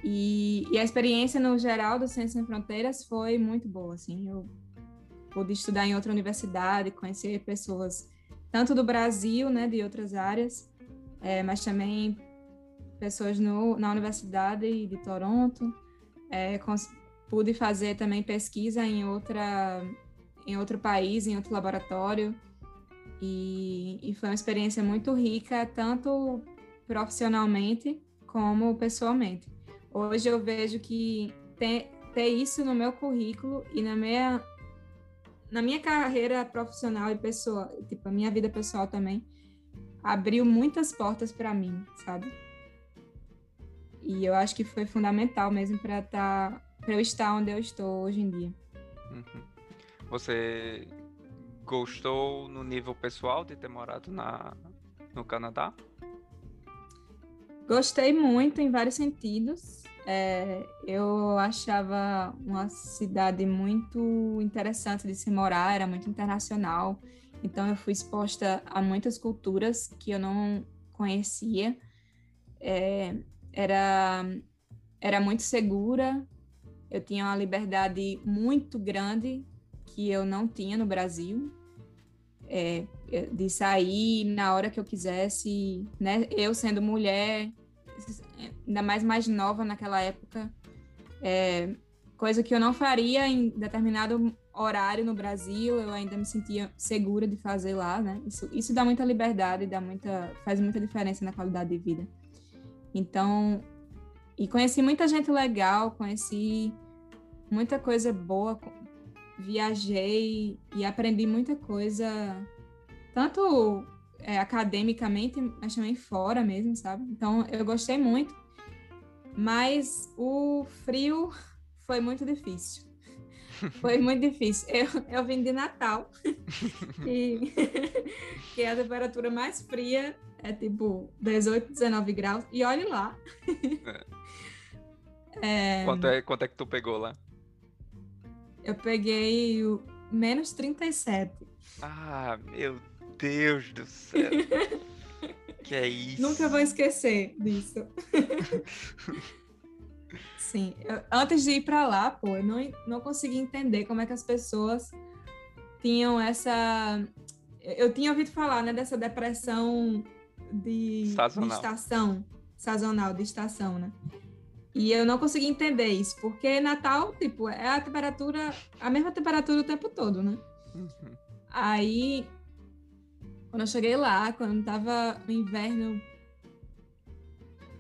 e, e, a experiência no geral do Ciências Sem Fronteiras foi muito boa, assim, eu pude estudar em outra universidade, conhecer pessoas tanto do Brasil, né, de outras áreas, é, mas também pessoas no, na Universidade de Toronto, é, pude fazer também pesquisa em outra em outro país, em outro laboratório. E, e foi uma experiência muito rica, tanto profissionalmente como pessoalmente. Hoje eu vejo que ter, ter isso no meu currículo e na minha, na minha carreira profissional e pessoal, tipo, a minha vida pessoal também, abriu muitas portas para mim, sabe? E eu acho que foi fundamental mesmo para estar, tá, eu estar onde eu estou hoje em dia. Uhum. Você gostou no nível pessoal de ter morado na, no Canadá? Gostei muito em vários sentidos. É, eu achava uma cidade muito interessante de se morar, era muito internacional. Então eu fui exposta a muitas culturas que eu não conhecia. É, era, era muito segura, eu tinha uma liberdade muito grande que eu não tinha no Brasil, é, de sair na hora que eu quisesse, né? Eu sendo mulher, ainda mais mais nova naquela época, é, coisa que eu não faria em determinado horário no Brasil, eu ainda me sentia segura de fazer lá, né? Isso, isso dá muita liberdade, dá muita, faz muita diferença na qualidade de vida. Então, e conheci muita gente legal, conheci muita coisa boa, viajei e aprendi muita coisa, tanto é, academicamente, mas também fora mesmo, sabe? Então, eu gostei muito, mas o frio foi muito difícil. [LAUGHS] Foi muito difícil. Eu, eu vim de Natal, [LAUGHS] e, [LAUGHS] que é a temperatura mais fria é tipo 18, 19 graus, e olhe lá. É. É... Quanto, é, quanto é que tu pegou lá? Eu peguei o menos 37. Ah, meu Deus do céu. Que é isso? Nunca vou esquecer disso. [LAUGHS] Sim, eu, antes de ir para lá, pô, eu não, não consegui entender como é que as pessoas tinham essa. Eu tinha ouvido falar, né, dessa depressão de, de estação, sazonal, de estação, né? E eu não consegui entender isso, porque Natal, tipo, é a temperatura, a mesma temperatura o tempo todo, né? Uhum. Aí, quando eu cheguei lá, quando tava no inverno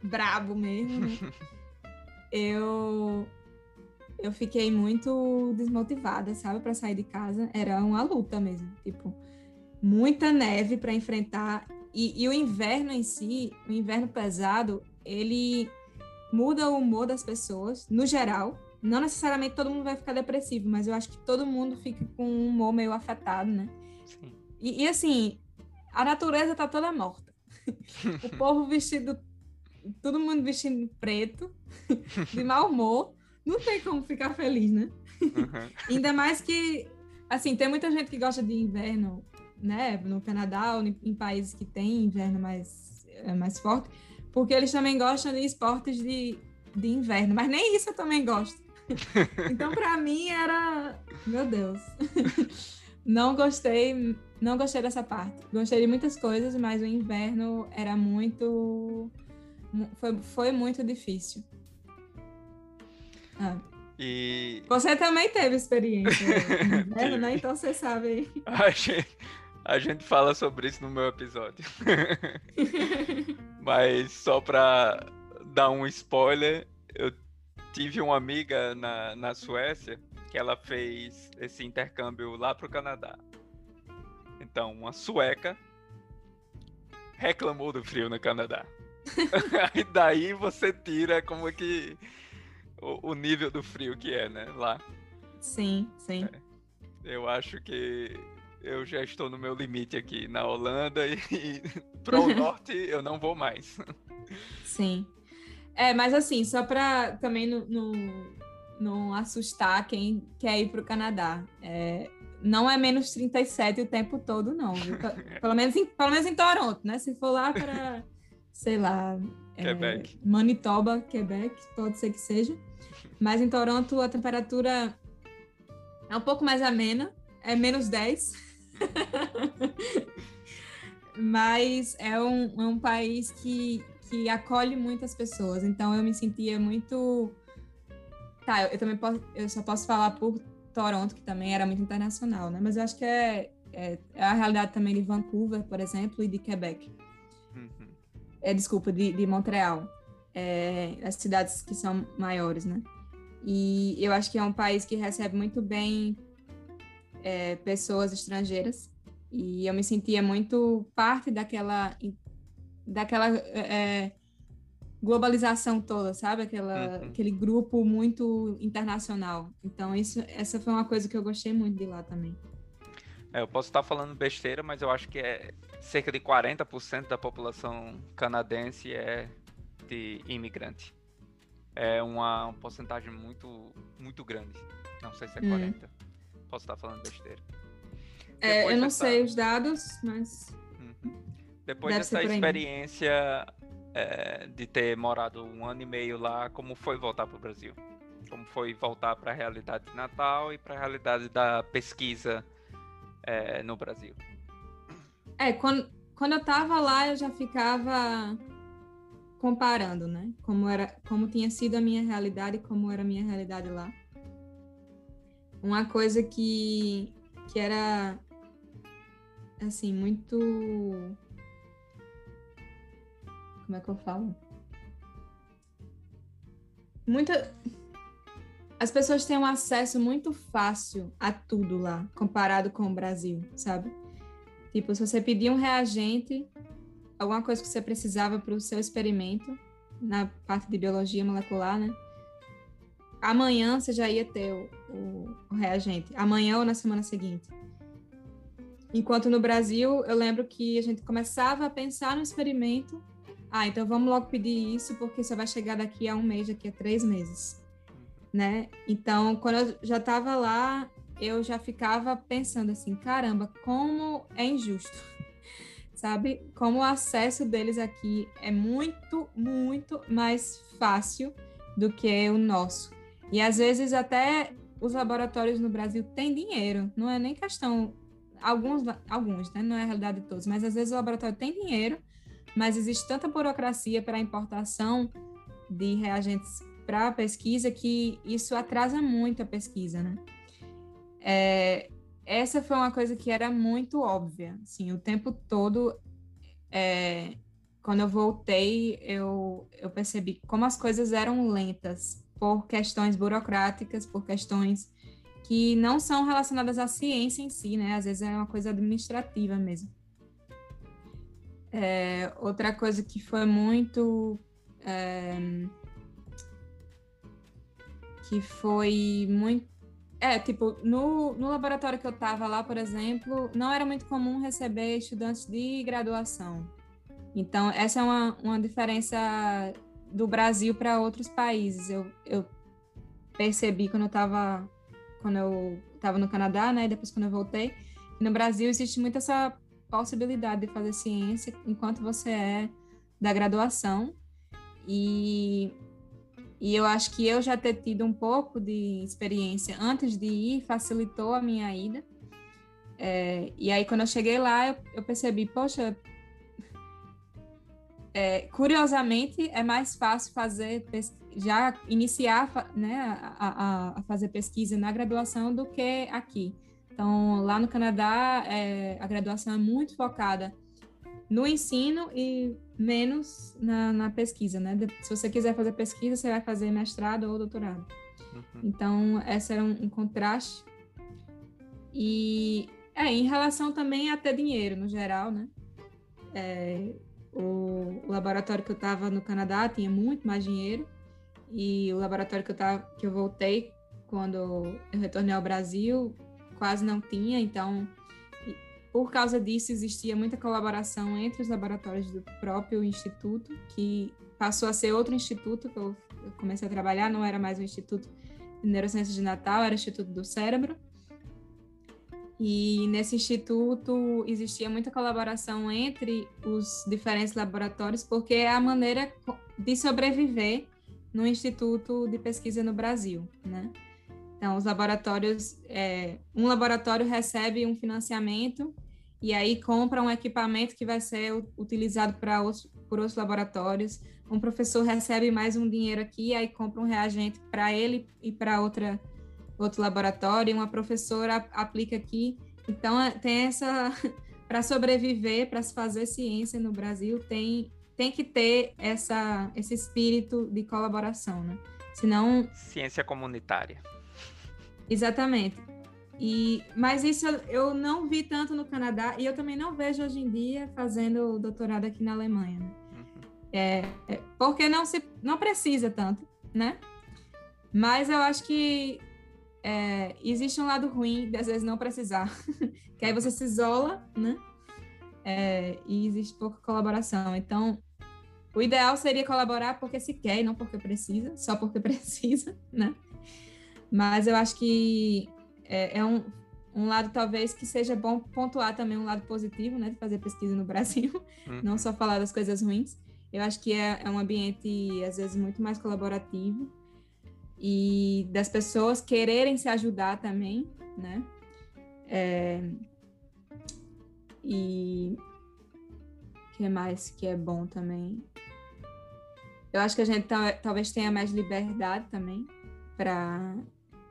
brabo mesmo, né? [LAUGHS] eu eu fiquei muito desmotivada, sabe, para sair de casa. Era uma luta mesmo, tipo, muita neve para enfrentar e, e, o inverno em si, o inverno pesado, ele muda o humor das pessoas, no geral. Não necessariamente todo mundo vai ficar depressivo, mas eu acho que todo mundo fica com um humor meio afetado, né? Sim. E, e assim, a natureza tá toda morta. o povo vestido, todo mundo vestindo preto, de mau humor. Não tem como ficar feliz, né? Uhum. Ainda mais que, assim, tem muita gente que gosta de inverno, né? No Canadá ou em países que tem inverno mais, é, mais forte porque eles também gostam de esportes de, de inverno, mas nem isso eu também gosto. [LAUGHS] então, para mim, era. Meu Deus. não gostei, não gostei dessa parte. Gostei de muitas coisas, mas o inverno era muito. Foi, foi muito difícil. Ah. E... Você também teve experiência [LAUGHS] inverno, né? Então você sabe. A gente, a gente fala sobre isso no meu episódio. [LAUGHS] Mas só pra dar um spoiler, eu tive uma amiga na, na Suécia que ela fez esse intercâmbio lá pro Canadá. Então, uma sueca reclamou do frio no Canadá. [LAUGHS] Aí daí você tira como é que o, o, nível do frio que é, né, lá. Sim, sim. É. Eu acho que eu já estou no meu limite aqui na Holanda e, e [LAUGHS] para o [LAUGHS] norte eu não vou mais. Sim. É, mas assim, só para também não, não, não, assustar quem quer ir para o Canadá. É, não é menos 37 o tempo todo, não. Pelo menos, em, pelo menos em Toronto, né? Se for lá para, sei lá, é, Manitoba, Quebec, pode ser que seja. Mas em Toronto a temperatura é um pouco mais amena, é menos 10. [LAUGHS] Mas é um, é um país que, que acolhe muitas pessoas. Então eu me sentia muito. Tá, eu, eu, também posso, eu só posso falar por Toronto, que também era muito internacional, né? Mas eu acho que é, é, é a realidade também de Vancouver, por exemplo, e de Quebec. Uhum. É, desculpa, de, de Montreal. É, as cidades que são maiores, né? E eu acho que é um país que recebe muito bem é, pessoas estrangeiras e eu me sentia muito parte daquela daquela é, globalização toda, sabe? Aquela, uhum. Aquele grupo muito internacional. Então, isso, essa foi uma coisa que eu gostei muito de lá também. É, eu posso estar falando besteira, mas eu acho que é cerca de 40% da população canadense é de imigrante. É uma, uma porcentagem muito, muito grande. Não sei se é 40%. Hum. Posso estar falando besteira. É, eu não sei os dados, mas. Uhum. Depois dessa experiência é, de ter morado um ano e meio lá, como foi voltar para o Brasil? Como foi voltar para a realidade de Natal e para a realidade da pesquisa é, no Brasil? É, quando, quando eu estava lá, eu já ficava comparando, né? Como era, como tinha sido a minha realidade e como era a minha realidade lá. uma coisa que, que era assim, muito. Como é que eu falo? Muita. As pessoas têm um acesso muito fácil a tudo lá, comparado com o Brasil, sabe? Tipo, se você pedir um reagente, alguma coisa que você precisava para o seu experimento, na parte de biologia molecular, né? Amanhã você já ia ter o, o, o reagente, amanhã ou na semana seguinte. Enquanto no Brasil, eu lembro que a gente começava a pensar no experimento. Ah, então vamos logo pedir isso, porque você vai chegar daqui a um mês, daqui a três meses. Né? Então, quando eu já estava lá, eu já ficava pensando assim: caramba, como é injusto. [LAUGHS] Sabe? Como o acesso deles aqui é muito, muito mais fácil do que o nosso. E às vezes até os laboratórios no Brasil têm dinheiro, não é nem questão alguns, alguns, né? Não é a realidade de todos, mas às vezes o laboratório tem dinheiro, mas existe tanta burocracia para a importação de reagentes para a pesquisa que isso atrasa muito a pesquisa, né? É, essa foi uma coisa que era muito óbvia, assim, o tempo todo, é, quando eu voltei, eu, eu percebi como as coisas eram lentas por questões burocráticas, por questões que não são relacionadas à ciência em si, né? Às vezes é uma coisa administrativa mesmo. É, outra coisa que foi muito. É, que foi muito. É, tipo, no, no laboratório que eu estava lá, por exemplo, não era muito comum receber estudantes de graduação. Então, essa é uma, uma diferença do Brasil para outros países. Eu, eu percebi quando eu estava quando eu estava no Canadá, né? E depois quando eu voltei. no Brasil existe muito essa possibilidade de fazer ciência enquanto você é da graduação. E, e eu acho que eu já ter tido um pouco de experiência antes de ir facilitou a minha ida. É, e aí, quando eu cheguei lá, eu, eu percebi, poxa, é, curiosamente, é mais fácil fazer já iniciar né, a, a, fazer pesquisa na graduação do que aqui. Então, lá no Canadá, é, a graduação é muito focada no ensino e menos na, na, pesquisa, né? Se você quiser fazer pesquisa, você vai fazer mestrado ou doutorado. Uhum. Então, esse era um, um contraste. E é, em relação também a ter dinheiro, no geral, né? É, o, o laboratório que eu estava no Canadá tinha muito mais dinheiro e o laboratório que eu tava, que eu voltei quando eu retornei ao Brasil quase não tinha, então por causa disso existia muita colaboração entre os laboratórios do próprio instituto, que passou a ser outro instituto que eu comecei a trabalhar, não era mais o Instituto de Neurociência de Natal, era o Instituto do Cérebro. E nesse instituto existia muita colaboração entre os diferentes laboratórios, porque é a maneira de sobreviver no Instituto de Pesquisa no Brasil, né? Então, os laboratórios, é, um laboratório recebe um financiamento e aí compra um equipamento que vai ser utilizado para por outros laboratórios. Um professor recebe mais um dinheiro aqui, aí compra um reagente para ele e para outra outro laboratório, uma professora aplica aqui. Então, é, tem essa. [LAUGHS] Para sobreviver, para se fazer ciência no Brasil, tem, tem que ter essa, esse espírito de colaboração, né? Senão. Ciência comunitária. Exatamente. E, mas isso eu não vi tanto no Canadá e eu também não vejo hoje em dia fazendo doutorado aqui na Alemanha. Né? Uhum. É, é, porque não se não precisa tanto, né? Mas eu acho que é, existe um lado ruim de às vezes não precisar, [LAUGHS] que aí você se isola, né? É, e existe pouca colaboração. Então, o ideal seria colaborar porque se quer e não porque precisa, só porque [LAUGHS] precisa, né? Mas eu acho que é, é um, um lado talvez que seja bom pontuar também um lado positivo, né, de fazer pesquisa no [LAUGHS] Brasil, uhum. não só falar das coisas ruins. Eu acho que é, é um ambiente às vezes muito mais colaborativo e das pessoas quererem se ajudar também, né? É, e o que mais que é bom também? Eu acho que a gente talvez tenha mais liberdade também para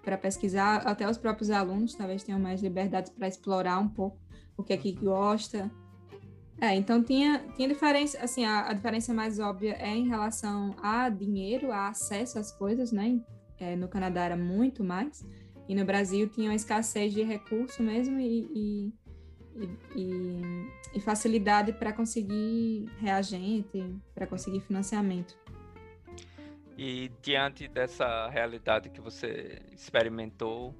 para pesquisar, até os próprios alunos talvez tenham mais liberdade para explorar um pouco o que é que uhum. gosta. É, então tinha, tinha diferença, assim, a, a, diferença mais óbvia é em relação a dinheiro, a acesso às coisas, né? É, no Canadá era muito mais, e no Brasil tinha uma escassez de recurso mesmo e, e, e, e facilidade para conseguir reagente, para conseguir financiamento. E diante dessa realidade que você experimentou,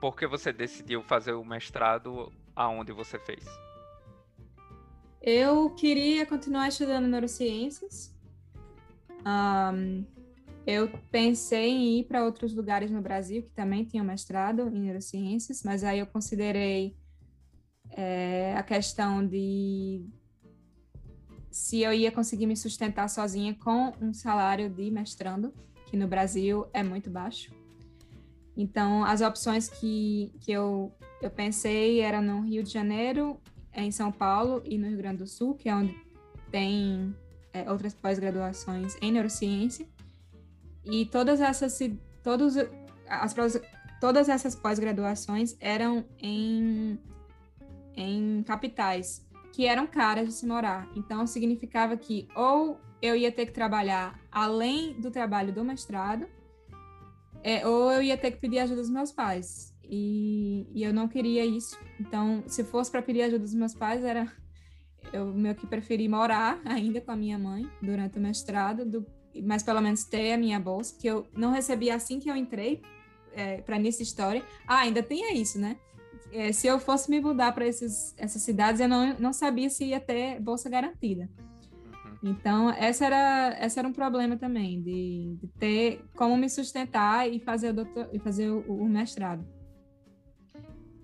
por que você decidiu fazer o mestrado aonde você fez? Eu queria continuar estudando neurociências. Um, eu pensei em ir para outros lugares no Brasil que também tinham mestrado em neurociências, mas aí eu considerei é, a questão de se eu ia conseguir me sustentar sozinha com um salário de mestrando, que no Brasil é muito baixo. Então, as opções que, que eu, eu pensei eram no Rio de Janeiro, em São Paulo e no Rio Grande do Sul, que é onde tem é, outras pós-graduações em neurociência. E todas essas, todos, as, todas essas pós-graduações eram em, em capitais, que eram caras de se morar. Então, significava que ou eu ia ter que trabalhar além do trabalho do mestrado, é, ou eu ia ter que pedir ajuda dos meus pais. E, e eu não queria isso. Então, se fosse para pedir ajuda dos meus pais, era [LAUGHS] eu meio que preferi morar [LAUGHS] ainda com a minha mãe durante o mestrado, do, mas pelo menos ter a minha bolsa, que eu não recebi assim que eu entrei é, para nessa história. Ah, ainda tem isso, né? É, se eu fosse me mudar para essas cidades, eu não, não sabia se ia ter bolsa garantida. Uhum. Então, essa era, essa era um problema também, de, de ter como me sustentar e fazer o, doutor, e fazer o, o mestrado.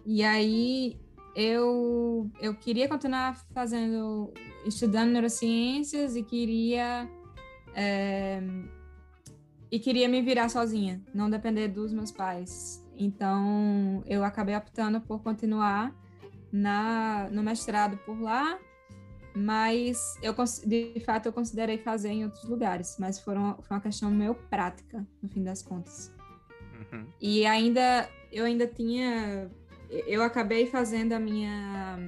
E aí, eu, eu queria continuar fazendo, estudando neurociências e queria... É, e queria me virar sozinha, não depender dos meus pais. Então, eu acabei optando por continuar na, no mestrado por lá, mas eu de fato eu considerei fazer em outros lugares, mas foram, foi uma questão meio prática, no fim das contas. Uhum. E ainda, eu ainda tinha, eu acabei fazendo a minha,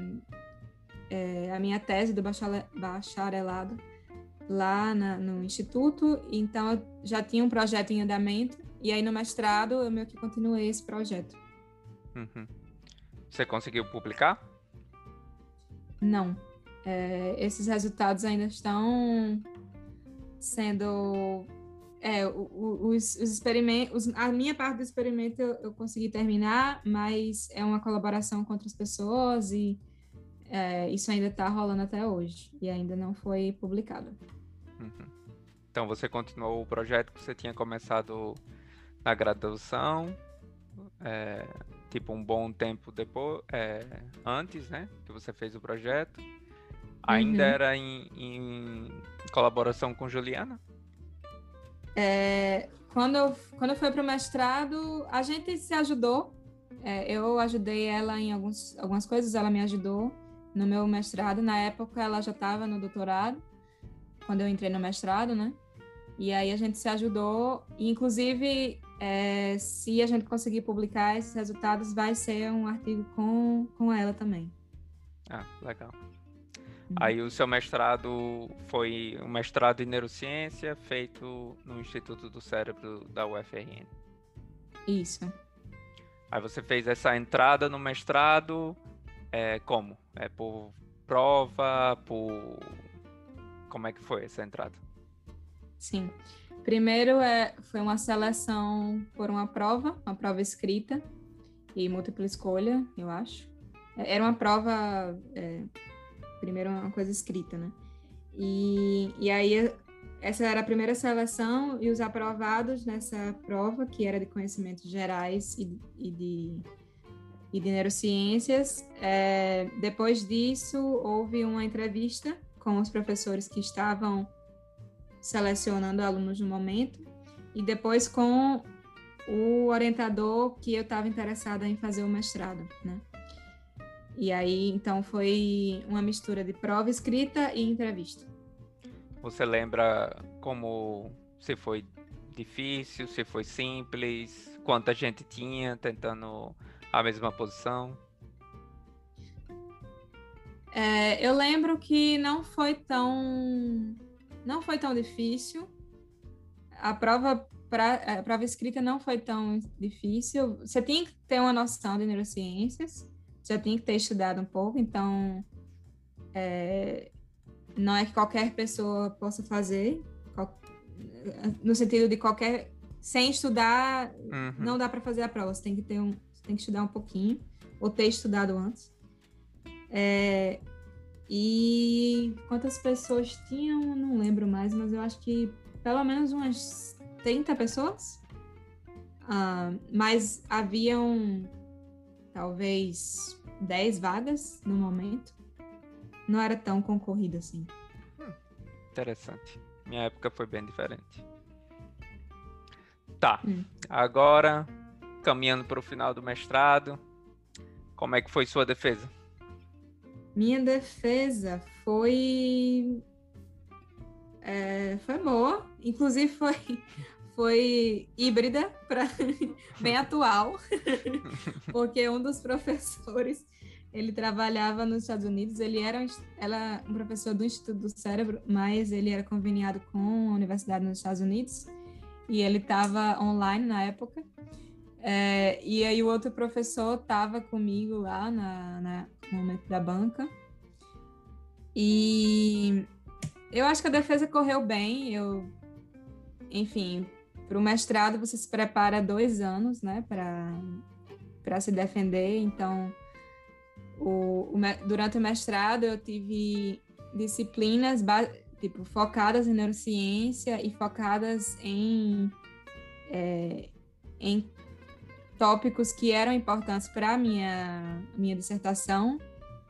é, a minha tese do bacharelado lá na, no instituto, então eu já tinha um projeto em andamento e aí no mestrado eu meio que continuei esse projeto. Uhum. Você conseguiu publicar? Não. É, esses resultados ainda estão sendo. É, os, os experimentos. A minha parte do experimento eu, eu, consegui terminar, mas é uma colaboração com outras pessoas e é, isso ainda está rolando até hoje e ainda não foi publicado. Uhum. Então você continuou o projeto que você tinha começado na graduação, é, tipo um bom tempo depois, é, antes, né, que você fez o projeto. Ainda uhum. era em, em, colaboração com Juliana? É, quando, eu, quando eu fui para o mestrado, a gente se ajudou. É, eu ajudei ela em alguns, algumas coisas, ela me ajudou no meu mestrado. Na época, ela já estava no doutorado, quando eu entrei no mestrado, né? E aí a gente se ajudou, inclusive é, se a gente conseguir publicar esses resultados, vai ser um artigo com, com ela também. Ah, legal. Uhum. Aí o seu mestrado foi um mestrado em neurociência feito no Instituto do Cérebro da UFRN. Isso. Aí você fez essa entrada no mestrado é, como? É por prova, por... Como é que foi essa entrada? Sim. Primeiro é, foi uma seleção por uma prova, uma prova escrita e múltipla escolha, eu acho. Era uma prova, é, primeiro uma coisa escrita, né? E, e aí essa era a primeira seleção e os aprovados nessa prova, que era de conhecimentos gerais e, e de, e de neurociências. É, depois disso, houve uma entrevista com os professores que estavam selecionando alunos no momento, e depois com o orientador que eu estava interessada em fazer o mestrado, né? E aí, então, foi uma mistura de prova escrita e entrevista. Você lembra como se foi difícil, se foi simples, quanta gente tinha tentando a mesma posição? É, eu lembro que não foi tão não foi tão difícil. A prova pra, a prova escrita não foi tão difícil. Você tinha que ter uma noção de neurociências, já tinha que ter estudado um pouco, então é, não é que qualquer pessoa possa fazer, no sentido de qualquer sem estudar uhum. não dá para fazer a prova. Você tem que ter um, tem que estudar um pouquinho ou ter estudado antes. É, e quantas pessoas tinham, não lembro mais, mas eu acho que pelo menos umas 30 pessoas. Uh, mas haviam talvez 10 vagas no momento. Não era tão concorrido assim. Hum, interessante. Minha época foi bem diferente. Tá. Hum. Agora, caminhando para o final do mestrado, como é que foi sua defesa? Minha defesa foi. É, foi boa. Inclusive foi, [LAUGHS] foi híbrida, pra, [LAUGHS] bem atual, [LAUGHS] porque um dos professores ele trabalhava nos Estados Unidos, ele era, ela, um professor do Instituto do Cérebro, mas ele era conveniado com a universidade nos Estados Unidos e ele estava online na época. É, e aí o outro professor estava comigo lá na, na, no momento da banca. E eu acho que a defesa correu bem. Eu, enfim, para o mestrado você se prepara dois anos, né, para se defender. Então, o, o, durante o mestrado eu tive disciplinas tipo focadas em neurociência e focadas em é, em tópicos que eram importantes para a minha, minha dissertação.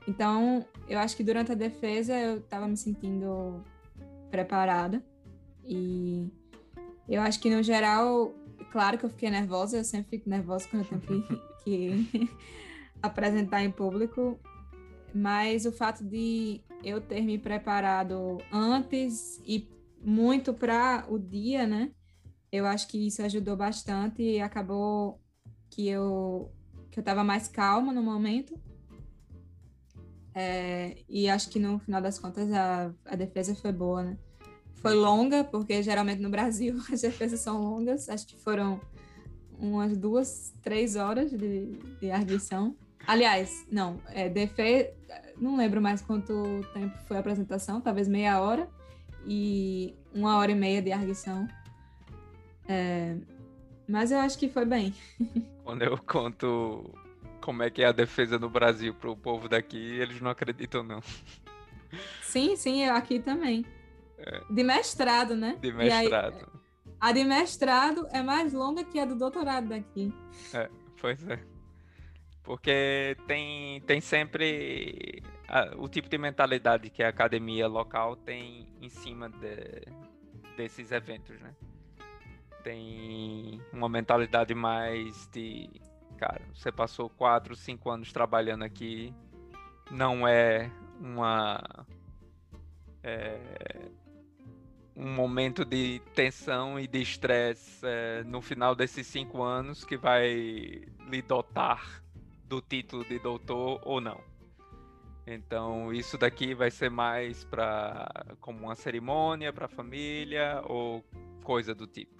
Então, eu acho que durante a defesa eu estava me sentindo preparada. E eu acho que, no geral, claro que eu fiquei nervosa, eu sempre fico nervosa quando eu tenho que, [LAUGHS] que [LAUGHS] apresentar em público, mas o fato de eu ter me preparado antes e muito para o dia, né? Eu acho que isso ajudou bastante e acabou que eu que eu estava mais calma no momento. É, e acho que no final das contas a, a defesa foi boa, né? Foi longa, porque geralmente no Brasil [LAUGHS] as defesas são longas. Acho que foram umas duas, três horas de, de arguição. Aliás, não, é, defe... não lembro mais quanto tempo foi a apresentação, talvez meia hora e uma hora e meia de arguição. É, mas eu acho que foi bem. [LAUGHS] Quando eu conto como é que é a defesa no Brasil para o povo daqui, eles não acreditam, não. Sim, sim, eu aqui também. É. De mestrado, né? De mestrado. Aí, a de mestrado é mais longa que a do doutorado daqui. É, pois é. Porque tem, tem sempre a, o tipo de mentalidade que a academia local tem em cima de, desses eventos, né? Tem uma mentalidade mais de, cara, você passou quatro, cinco anos trabalhando aqui, não é uma é, um momento de tensão e de estresse é, no final desses cinco anos que vai lhe dotar do título de doutor ou não. Então, isso daqui vai ser mais para como uma cerimônia para a família ou coisa do tipo.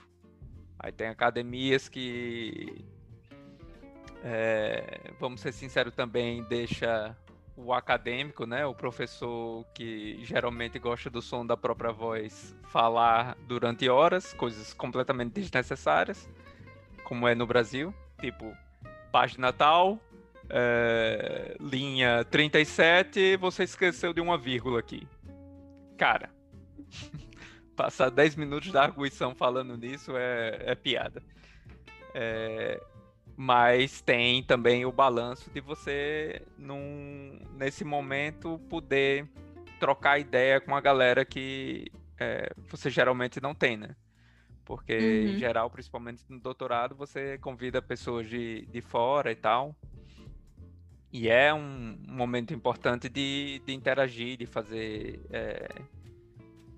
Aí tem academias que, é, vamos ser sinceros também, deixa o acadêmico, né, o professor que geralmente gosta do som da própria voz, falar durante horas, coisas completamente desnecessárias, como é no Brasil, tipo página tal, é, linha 37, você esqueceu de uma vírgula aqui. Cara, passar 10 minutos da arguição falando nisso é, é piada. É, mas tem também o balanço de você, num, nesse momento, poder trocar ideia com a galera que é, você geralmente não tem, né? Porque, uhum. em geral, principalmente no doutorado, você convida pessoas de, de fora e tal. E é um momento importante de, de interagir, de fazer é,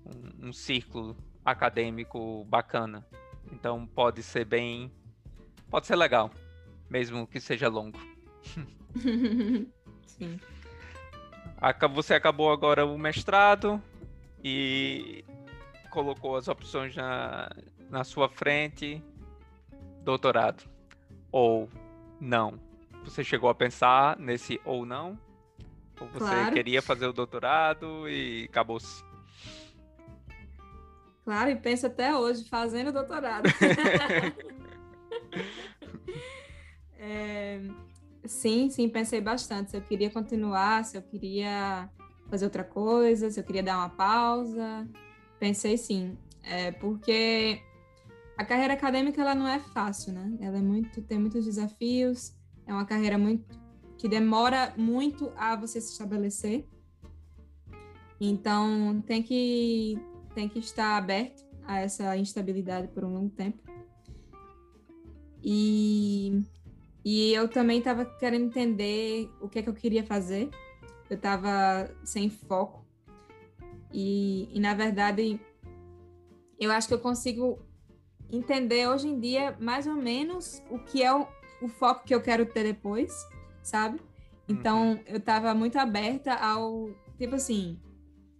um, um círculo acadêmico bacana. Então pode ser bem. Pode ser legal, mesmo que seja longo. [LAUGHS] Sim. Você acabou agora o mestrado e colocou as opções na, na sua frente. Doutorado. Ou não. Você chegou a pensar nesse ou não? Ou você claro. queria fazer o doutorado e acabou-se? Claro, e pensa até hoje, fazendo doutorado. [LAUGHS] é, sim, sim, pensei bastante. Se eu queria continuar, se eu queria fazer outra coisa, se eu queria dar uma pausa. Pensei sim, é, porque a carreira acadêmica ela não é fácil, né? Ela é muito, tem muitos desafios, é uma carreira muito que demora muito a você se estabelecer. Então tem que tem que estar aberto a essa instabilidade por um longo tempo. E e eu também estava querendo entender o que é que eu queria fazer. Eu estava sem foco. E, e, na verdade, eu acho que eu consigo entender hoje em dia mais ou menos o que é o, o foco que eu quero ter depois, sabe? Então, uhum. eu estava muito aberta ao, tipo assim,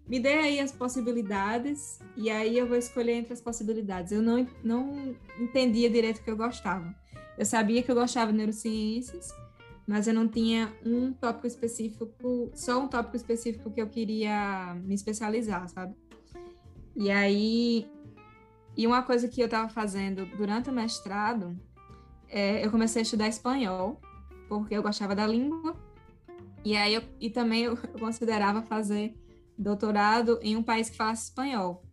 me dê aí as possibilidades e aí eu vou escolher entre as possibilidades. Eu não, não entendia direito o que eu gostava. Eu sabia que eu gostava de neurociências, mas eu não tinha um tópico específico, só um tópico específico que eu queria me especializar, sabe? E aí, e uma coisa que eu estava fazendo durante o mestrado, é, eu comecei a estudar espanhol, porque eu gostava da língua, e aí eu, e também eu considerava fazer doutorado em um país que falasse espanhol.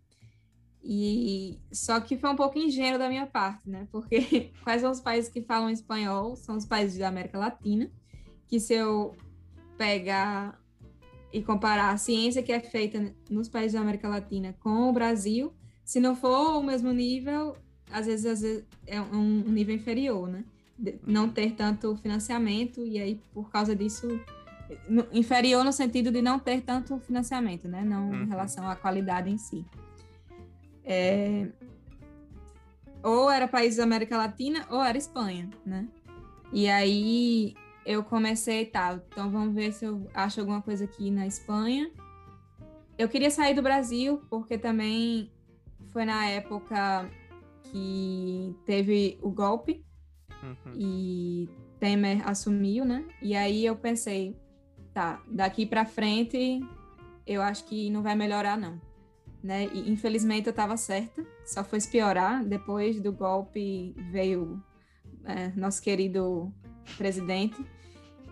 E só que foi um pouco ingênuo da minha parte, né? Porque [LAUGHS] quais são os países que falam espanhol? São os países da América Latina, que se eu pegar e comparar a ciência que é feita nos países da América Latina com o Brasil, se não for o mesmo nível, às vezes, às vezes é um nível inferior, né? Não ter tanto financiamento e aí por causa disso inferior no sentido de não ter tanto financiamento, né? Não uhum. em relação à qualidade em si. É... Ou era países da América Latina ou era Espanha, né? E aí eu comecei tal, tá, então vamos ver se eu acho alguma coisa aqui na Espanha. Eu queria sair do Brasil porque também foi na época que teve o golpe uhum. e Temer assumiu, né? E aí eu pensei, tá, daqui para frente eu acho que não vai melhorar não né? E infelizmente eu estava certa, só foi piorar. Depois do golpe veio é, nosso querido presidente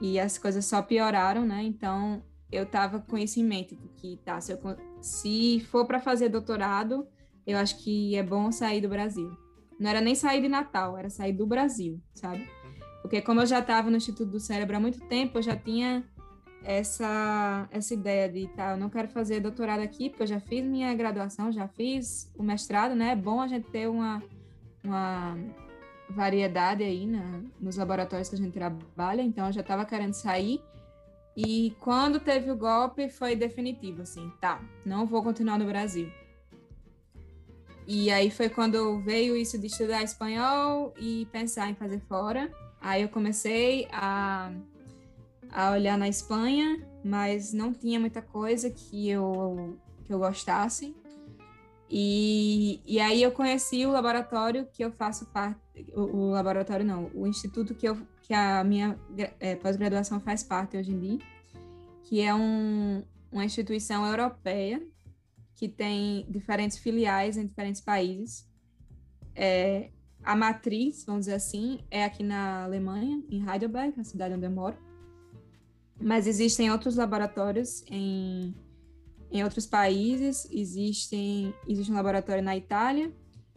e as coisas só pioraram, né? Então eu estava com isso em mente que tá, se, eu, se for para fazer doutorado, eu acho que é bom sair do Brasil. Não era nem sair de Natal, era sair do Brasil, sabe? Porque como eu já estava no Instituto do Cérebro há muito tempo, eu já tinha essa, essa ideia de, tá, eu não quero fazer doutorado aqui, porque eu já fiz minha graduação, já fiz o mestrado, né? É bom a gente ter uma, uma variedade aí né, nos laboratórios que a gente trabalha, então eu já estava querendo sair. E quando teve o golpe, foi definitivo, assim, tá, não vou continuar no Brasil. E aí foi quando veio isso de estudar espanhol e pensar em fazer fora. Aí eu comecei a a olhar na Espanha, mas não tinha muita coisa que eu, que eu gostasse. E, e aí eu conheci o laboratório que eu faço parte, o, o laboratório não, o instituto que, eu, que a minha é, pós-graduação faz parte hoje em dia, que é um, uma instituição europeia que tem diferentes filiais em diferentes países. É, a matriz, vamos dizer assim, é aqui na Alemanha, em Heidelberg, a cidade onde eu moro mas existem outros laboratórios em, em outros países. Existem, existe um laboratório na Itália,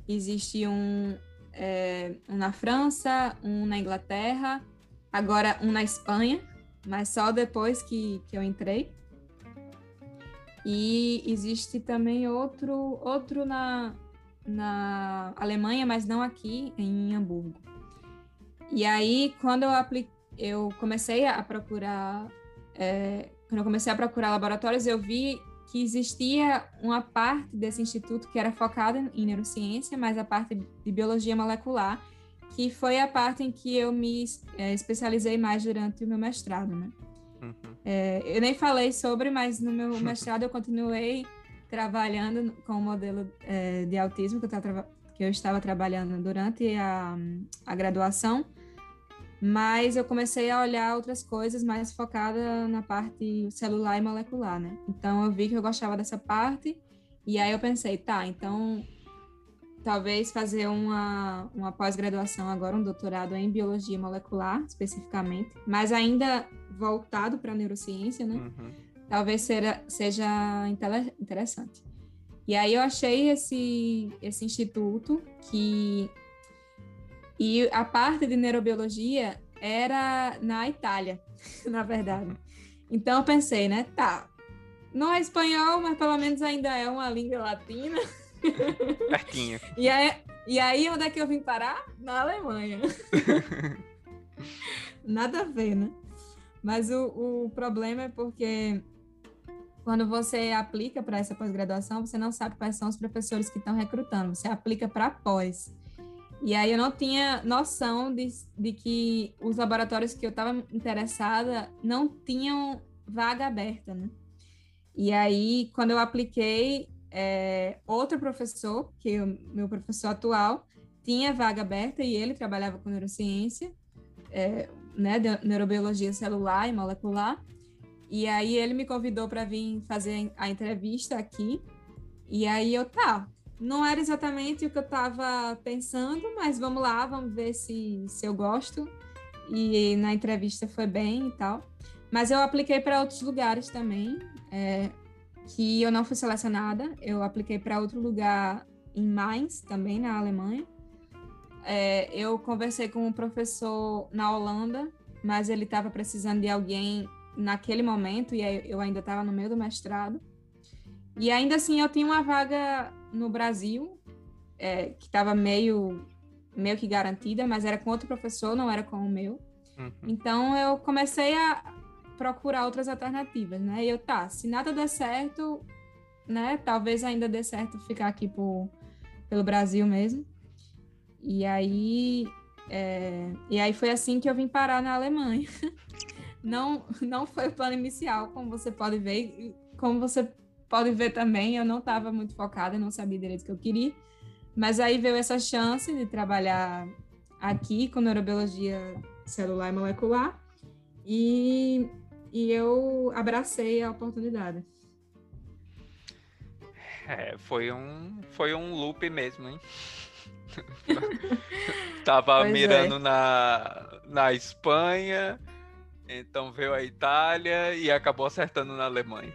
existe um, é, um na França, um na Inglaterra, agora um na Espanha, mas só depois que, que eu entrei. E existe também outro, outro na, na Alemanha, mas não aqui, em Hamburgo. E aí, quando eu apliquei, eu comecei a procurar, é, quando eu comecei a procurar laboratórios, eu vi que existia uma parte desse instituto que era focada em neurociência, mas a parte de biologia molecular, que foi a parte em que eu me é, especializei mais durante o meu mestrado, né? Uhum. É, eu nem falei sobre, mas no meu [LAUGHS] mestrado eu continuei trabalhando com o modelo é, de autismo que eu, que eu, estava trabalhando durante a, a graduação, mas eu comecei a olhar outras coisas mais focada na parte celular e molecular, né? Então eu vi que eu gostava dessa parte e aí eu pensei, tá, então talvez fazer uma, uma pós-graduação agora, um doutorado em biologia molecular, especificamente, mas ainda voltado para a neurociência, né? Uhum. Talvez seja, seja interessante. E aí eu achei esse, esse instituto que... E a parte de neurobiologia era na Itália, [LAUGHS] na verdade. Então eu pensei, né? Tá, não é espanhol, mas pelo menos ainda é uma língua latina. [LAUGHS] Pertinho. E aí, e aí, onde é que eu vim parar? Na Alemanha. [LAUGHS] Nada a ver, né? Mas o, o problema é porque quando você aplica para essa pós-graduação, você não sabe quais são os professores que estão recrutando. Você aplica para pós. E aí eu não tinha noção de, de que os laboratórios que eu estava interessada não tinham vaga aberta, né? E aí, quando eu apliquei, é, outro professor, que é o meu professor atual, tinha vaga aberta e ele trabalhava com neurociência, é, né, neurobiologia celular e molecular. E aí ele me convidou para vir fazer a entrevista aqui. E aí eu, tá, não era exatamente o que eu estava pensando, mas vamos lá, vamos ver se, se eu gosto. E na entrevista foi bem e tal. Mas eu apliquei para outros lugares também. É, que eu não fui selecionada. Eu apliquei para outro lugar em Mainz, também na Alemanha. É, eu conversei com um professor na Holanda, mas ele estava precisando de alguém naquele momento e eu ainda estava no meio do mestrado. E ainda assim eu tinha uma vaga no Brasil é, que estava meio meio que garantida, mas era com outro professor, não era com o meu. Uhum. Então eu comecei a, procurar outras alternativas, né? E eu, tá, se nada der certo, né? Talvez ainda dê certo ficar aqui por, pelo Brasil mesmo. E aí, é, e aí foi assim que eu vim parar na Alemanha. [LAUGHS] Não, não foi o plano inicial, como você pode ver. Como você pode ver também, eu não estava muito focada, não sabia direito o que eu queria. Mas aí veio essa chance de trabalhar aqui com neurobiologia celular e molecular. E e eu abracei a oportunidade. É, foi um, foi um loop mesmo, hein? [LAUGHS] Tava pois mirando é. na, na Espanha, então veio a Itália e acabou acertando na Alemanha.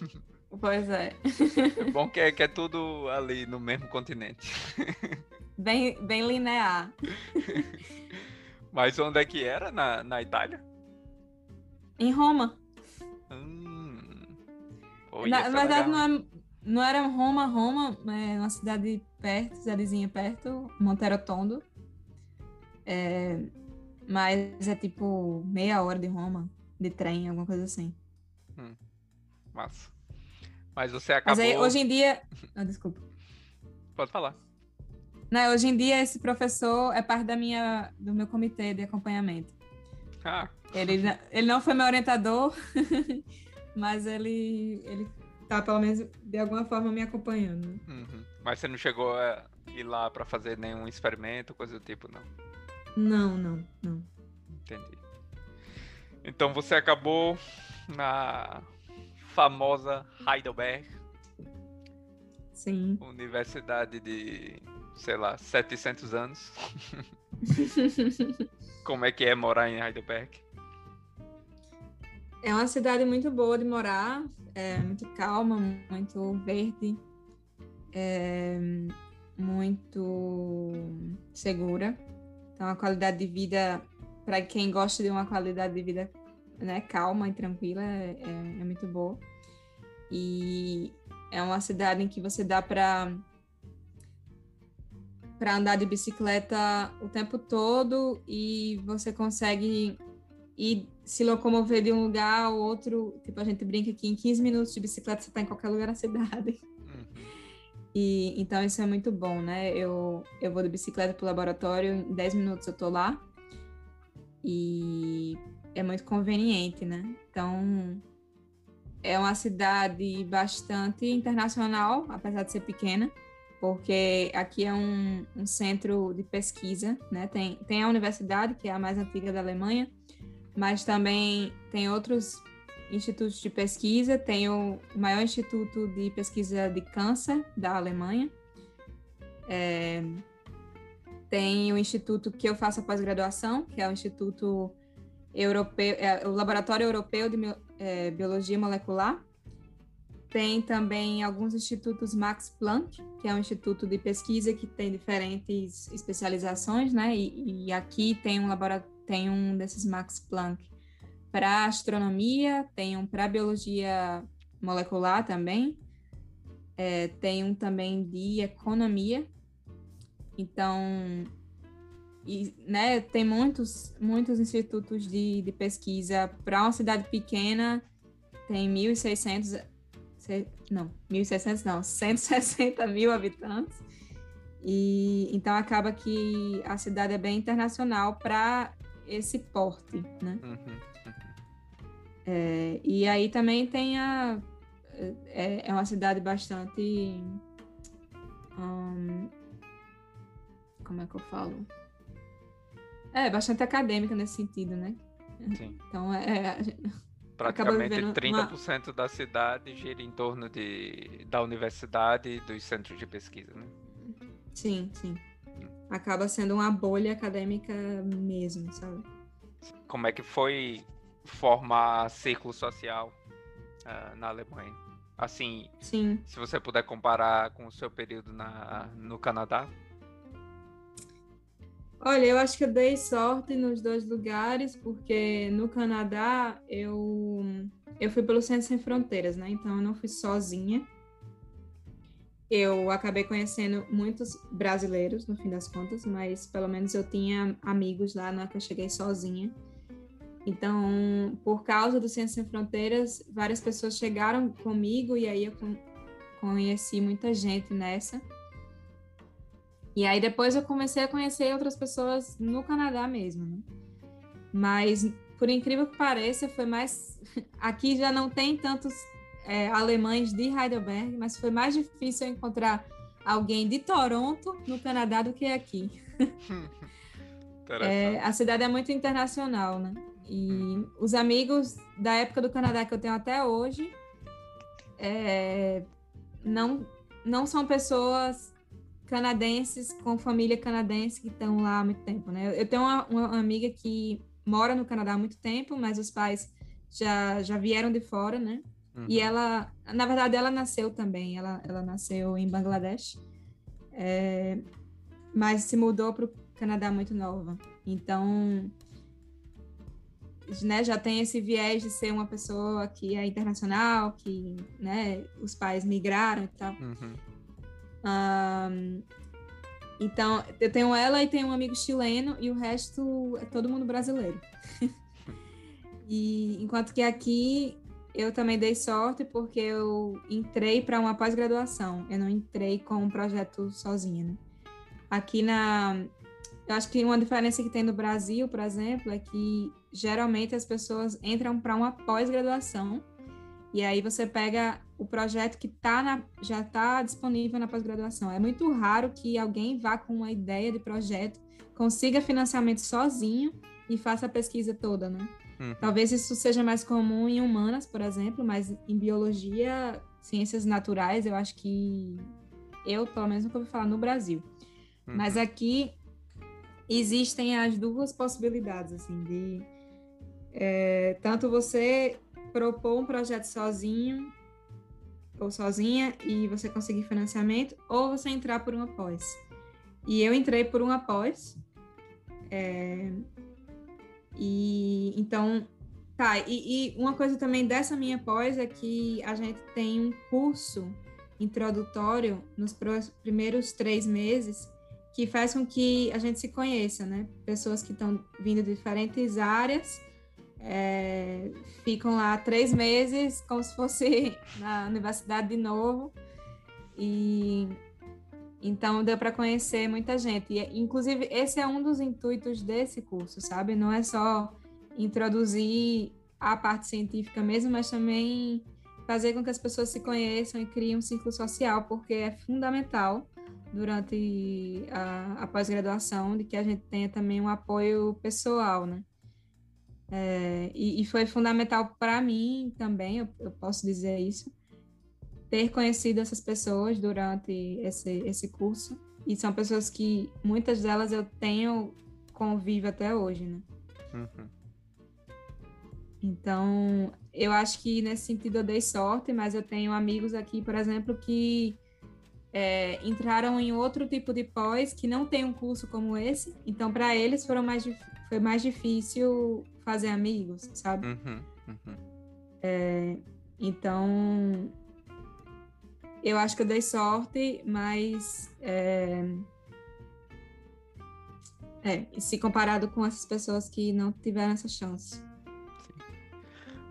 [LAUGHS] Pois é. é bom que é, que é tudo ali no mesmo continente. Bem, bem linear. Mas onde é que era? Na, na Itália? Em Roma. Hum. na, na verdade, não, é, não, era Roma, Roma, é uma cidade perto, cidadezinha perto, Monterotondo. É, mas é tipo meia hora de Roma, de trem, alguma coisa assim. Hum. Massa. Mas você acabou. Mas aí, hoje em dia. Ah, desculpa. Pode falar. Não, hoje em dia esse professor é parte da minha, do meu comitê de acompanhamento. Ah. Ele, ele não foi meu orientador, [LAUGHS] mas ele, ele tá, pelo menos, de alguma forma me acompanhando. Uhum. Mas você não chegou a ir lá para fazer nenhum experimento, coisa do tipo, não? Não, não, não. Entendi. Então você acabou na famosa Heidelberg. Sim. Universidade de, sei lá, 700 anos. [LAUGHS] Como é que é morar em Heidelberg? É uma cidade muito boa de morar, é muito calma, muito verde, é muito segura. Então, a qualidade de vida, para quem gosta de uma qualidade de vida né, calma e tranquila, é, é, muito boa. E é uma cidade em que você dá para para andar de bicicleta o tempo todo e você consegue ir se locomover de um lugar ao outro, tipo, a gente brinca que em 15 minutos de bicicleta você está em qualquer lugar na cidade. Uhum. E, então isso é muito bom, né? Eu, eu vou de bicicleta pro laboratório, em 10 minutos eu tô lá. E é muito conveniente, né? Então, é uma cidade bastante internacional, apesar de ser pequena, porque aqui é um, um, centro de pesquisa, né? Tem, tem a universidade, que é a mais antiga da Alemanha, mas também tem outros institutos de pesquisa, tem o maior instituto de pesquisa de câncer da Alemanha, é, tem o instituto que eu faço a pós-graduação, que é o Instituto Europeu, é, o Laboratório Europeu de é, Biologia Molecular. Tem também alguns institutos Max Planck, que é um instituto de pesquisa que tem diferentes especializações, né? E, e aqui tem um tem um desses Max Planck para astronomia, tem um para biologia molecular também, é, tem um também de economia. Então, e, né, tem muitos, muitos institutos de, de pesquisa para uma cidade pequena, tem 1.600, não, 1.600 não, 160 mil habitantes. E então acaba que a cidade é bem internacional para esse porte, né? Uhum, uhum. É, e aí também tem a é, é uma cidade bastante como é que eu falo? É, bastante acadêmica nesse sentido, né? Sim. Então, é. é Praticamente 30% uma... da cidade gira em torno de, da universidade e dos centros de pesquisa, né? Sim, sim. Acaba sendo uma bolha acadêmica mesmo, sabe? Como é que foi formar círculo social uh, na Alemanha? Assim, sim. se você puder comparar com o seu período na, no Canadá? Olha, eu acho que eu dei sorte nos dois lugares, porque no Canadá eu, eu fui pelo Centro Sem Fronteiras, né? Então eu não fui sozinha. Eu acabei conhecendo muitos brasileiros, no fim das contas, mas pelo menos eu tinha amigos lá, não é que eu cheguei sozinha. Então, por causa do Centro Sem Fronteiras, várias pessoas chegaram comigo e aí eu conheci muita gente nessa. E aí depois eu comecei a conhecer outras pessoas no Canadá mesmo, né? Mas, por incrível que pareça, foi mais. [LAUGHS] Aqui já não tem tantos é, alemães de Heidelberg, mas foi mais difícil encontrar alguém de Toronto, no Canadá, do que aqui. [LAUGHS] é, a cidade é muito internacional, né? E hum. os amigos da época do Canadá que eu tenho até hoje é, não, não são pessoas canadenses com família canadense que estão lá há muito tempo, né? Eu tenho uma, uma, amiga que mora no Canadá há muito tempo, mas os pais já, já vieram de fora, né? Uhum. E ela, na verdade, ela nasceu também, ela, ela nasceu em Bangladesh, é, mas se mudou para o Canadá muito nova. Então, né, já tem esse viés de ser uma pessoa que é internacional, que né, os pais migraram e tal. Uhum. Um, então, eu tenho ela e tenho um amigo chileno e o resto é todo mundo brasileiro. [LAUGHS] e enquanto que aqui eu também dei sorte porque eu entrei para uma pós-graduação. Eu não entrei com um projeto sozinha. Né? Aqui na eu acho que uma diferença que tem no Brasil, por exemplo, é que geralmente as pessoas entram para uma pós-graduação e aí você pega o projeto que tá na, já está disponível na pós-graduação. É muito raro que alguém vá com uma ideia de projeto, consiga financiamento sozinho e faça a pesquisa toda, né? Uhum. Talvez isso seja mais comum em humanas, por exemplo, mas em biologia, ciências naturais, eu acho que eu, pelo menos, nunca ouvi falar no Brasil. Uhum. Mas aqui existem as duas possibilidades, assim, de é, tanto você propor um projeto sozinho ou sozinha e você conseguir financiamento, ou você entrar por uma pós. E eu entrei por uma pós. É, e então, tá. E, e, uma coisa também dessa minha pós é que a gente tem um curso introdutório nos primeiros três meses que faz com que a gente se conheça, né? Pessoas que estão vindo de diferentes áreas é, ficam lá três meses, como se fosse [LAUGHS] na universidade de novo. E então deu para conhecer muita gente. E, inclusive, esse é um dos intuitos desse curso, sabe? Não é só introduzir a parte científica mesmo, mas também fazer com que as pessoas se conheçam e criem um círculo social, porque é fundamental durante a, a pós-graduação de que a gente tenha também um apoio pessoal, né? É, e, e, foi fundamental para mim também, eu, eu, posso dizer isso, ter conhecido essas pessoas durante esse, esse curso. E são pessoas que muitas delas eu tenho convívio até hoje, né? Uhum. Então, eu acho que nesse sentido eu dei sorte, mas eu tenho amigos aqui, por exemplo, que é, entraram em outro tipo de pós que não tem um curso como esse. Então, para eles foram mais foi mais difícil fazer amigos, sabe? Uhum, uhum. É, então, eu acho que eu dei sorte, mas é, é, se comparado com essas pessoas que não tiveram essa chance. Sim.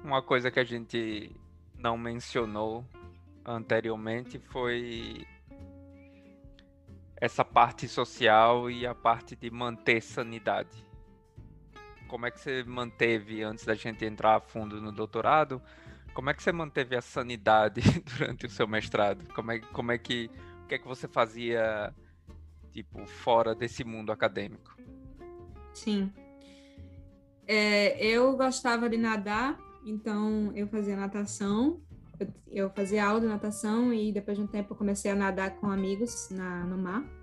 Uma coisa que a gente não mencionou anteriormente foi essa parte social e a parte de manter sanidade. Como é que você manteve, antes da gente entrar a fundo no doutorado, como é que você manteve a sanidade [LAUGHS] durante o seu mestrado? Como é, como é que, o que é que você fazia, tipo, fora desse mundo acadêmico? Sim. É, eu gostava de nadar, então eu fazia natação, eu, eu fazia aula de natação e depois de um tempo eu comecei a nadar com amigos na, no mar.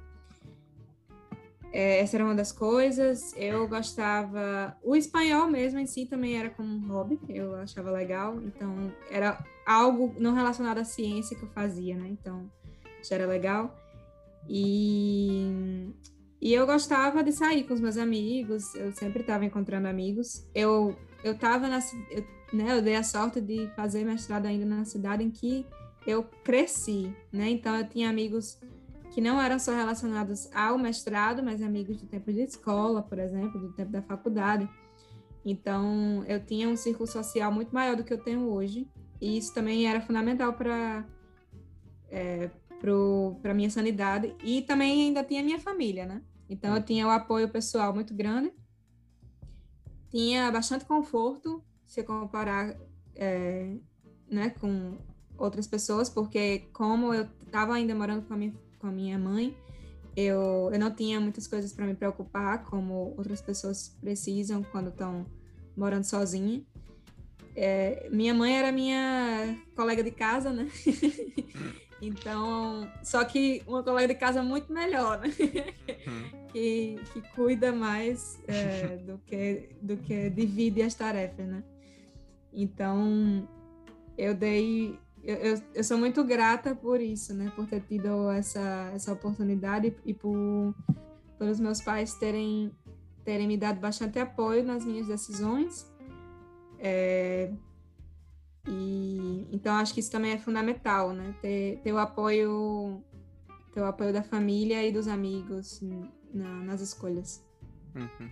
É, essa era uma das coisas. Eu gostava. O espanhol mesmo em si também era como um hobby, eu achava legal. Então, era algo não relacionado à ciência que eu fazia, né? Então, já era legal. E, e eu gostava de sair com os meus amigos, eu sempre estava encontrando amigos. Eu eu estava na. Eu, né, eu dei a sorte de fazer mestrado ainda na cidade em que eu cresci, né? Então, eu tinha amigos que não eram só relacionados ao mestrado, mas amigos do tempo de escola, por exemplo, do tempo da faculdade. Então, eu tinha um círculo social muito maior do que eu tenho hoje, e isso também era fundamental para é, para minha sanidade e também ainda tinha minha família, né? Então eu tinha o apoio pessoal muito grande, tinha bastante conforto se comparar é, né, com outras pessoas, porque como eu estava ainda morando com a minha com a minha mãe. Eu, eu não tinha muitas coisas para me preocupar, como outras pessoas precisam quando estão morando sozinha. É, minha mãe era minha colega de casa, né? [LAUGHS] então, só que uma colega de casa muito melhor, né? Hum. que, que cuida mais é, do, que, do que divide as tarefas, né? Então, eu dei eu, eu, eu, sou muito grata por isso, né? Por ter tido essa, essa oportunidade e por pelos meus pais terem, terem me dado bastante apoio nas minhas decisões. É, e então acho que isso também é fundamental, né? Ter, ter o apoio ter o apoio da família e dos amigos na, nas escolhas. Uhum.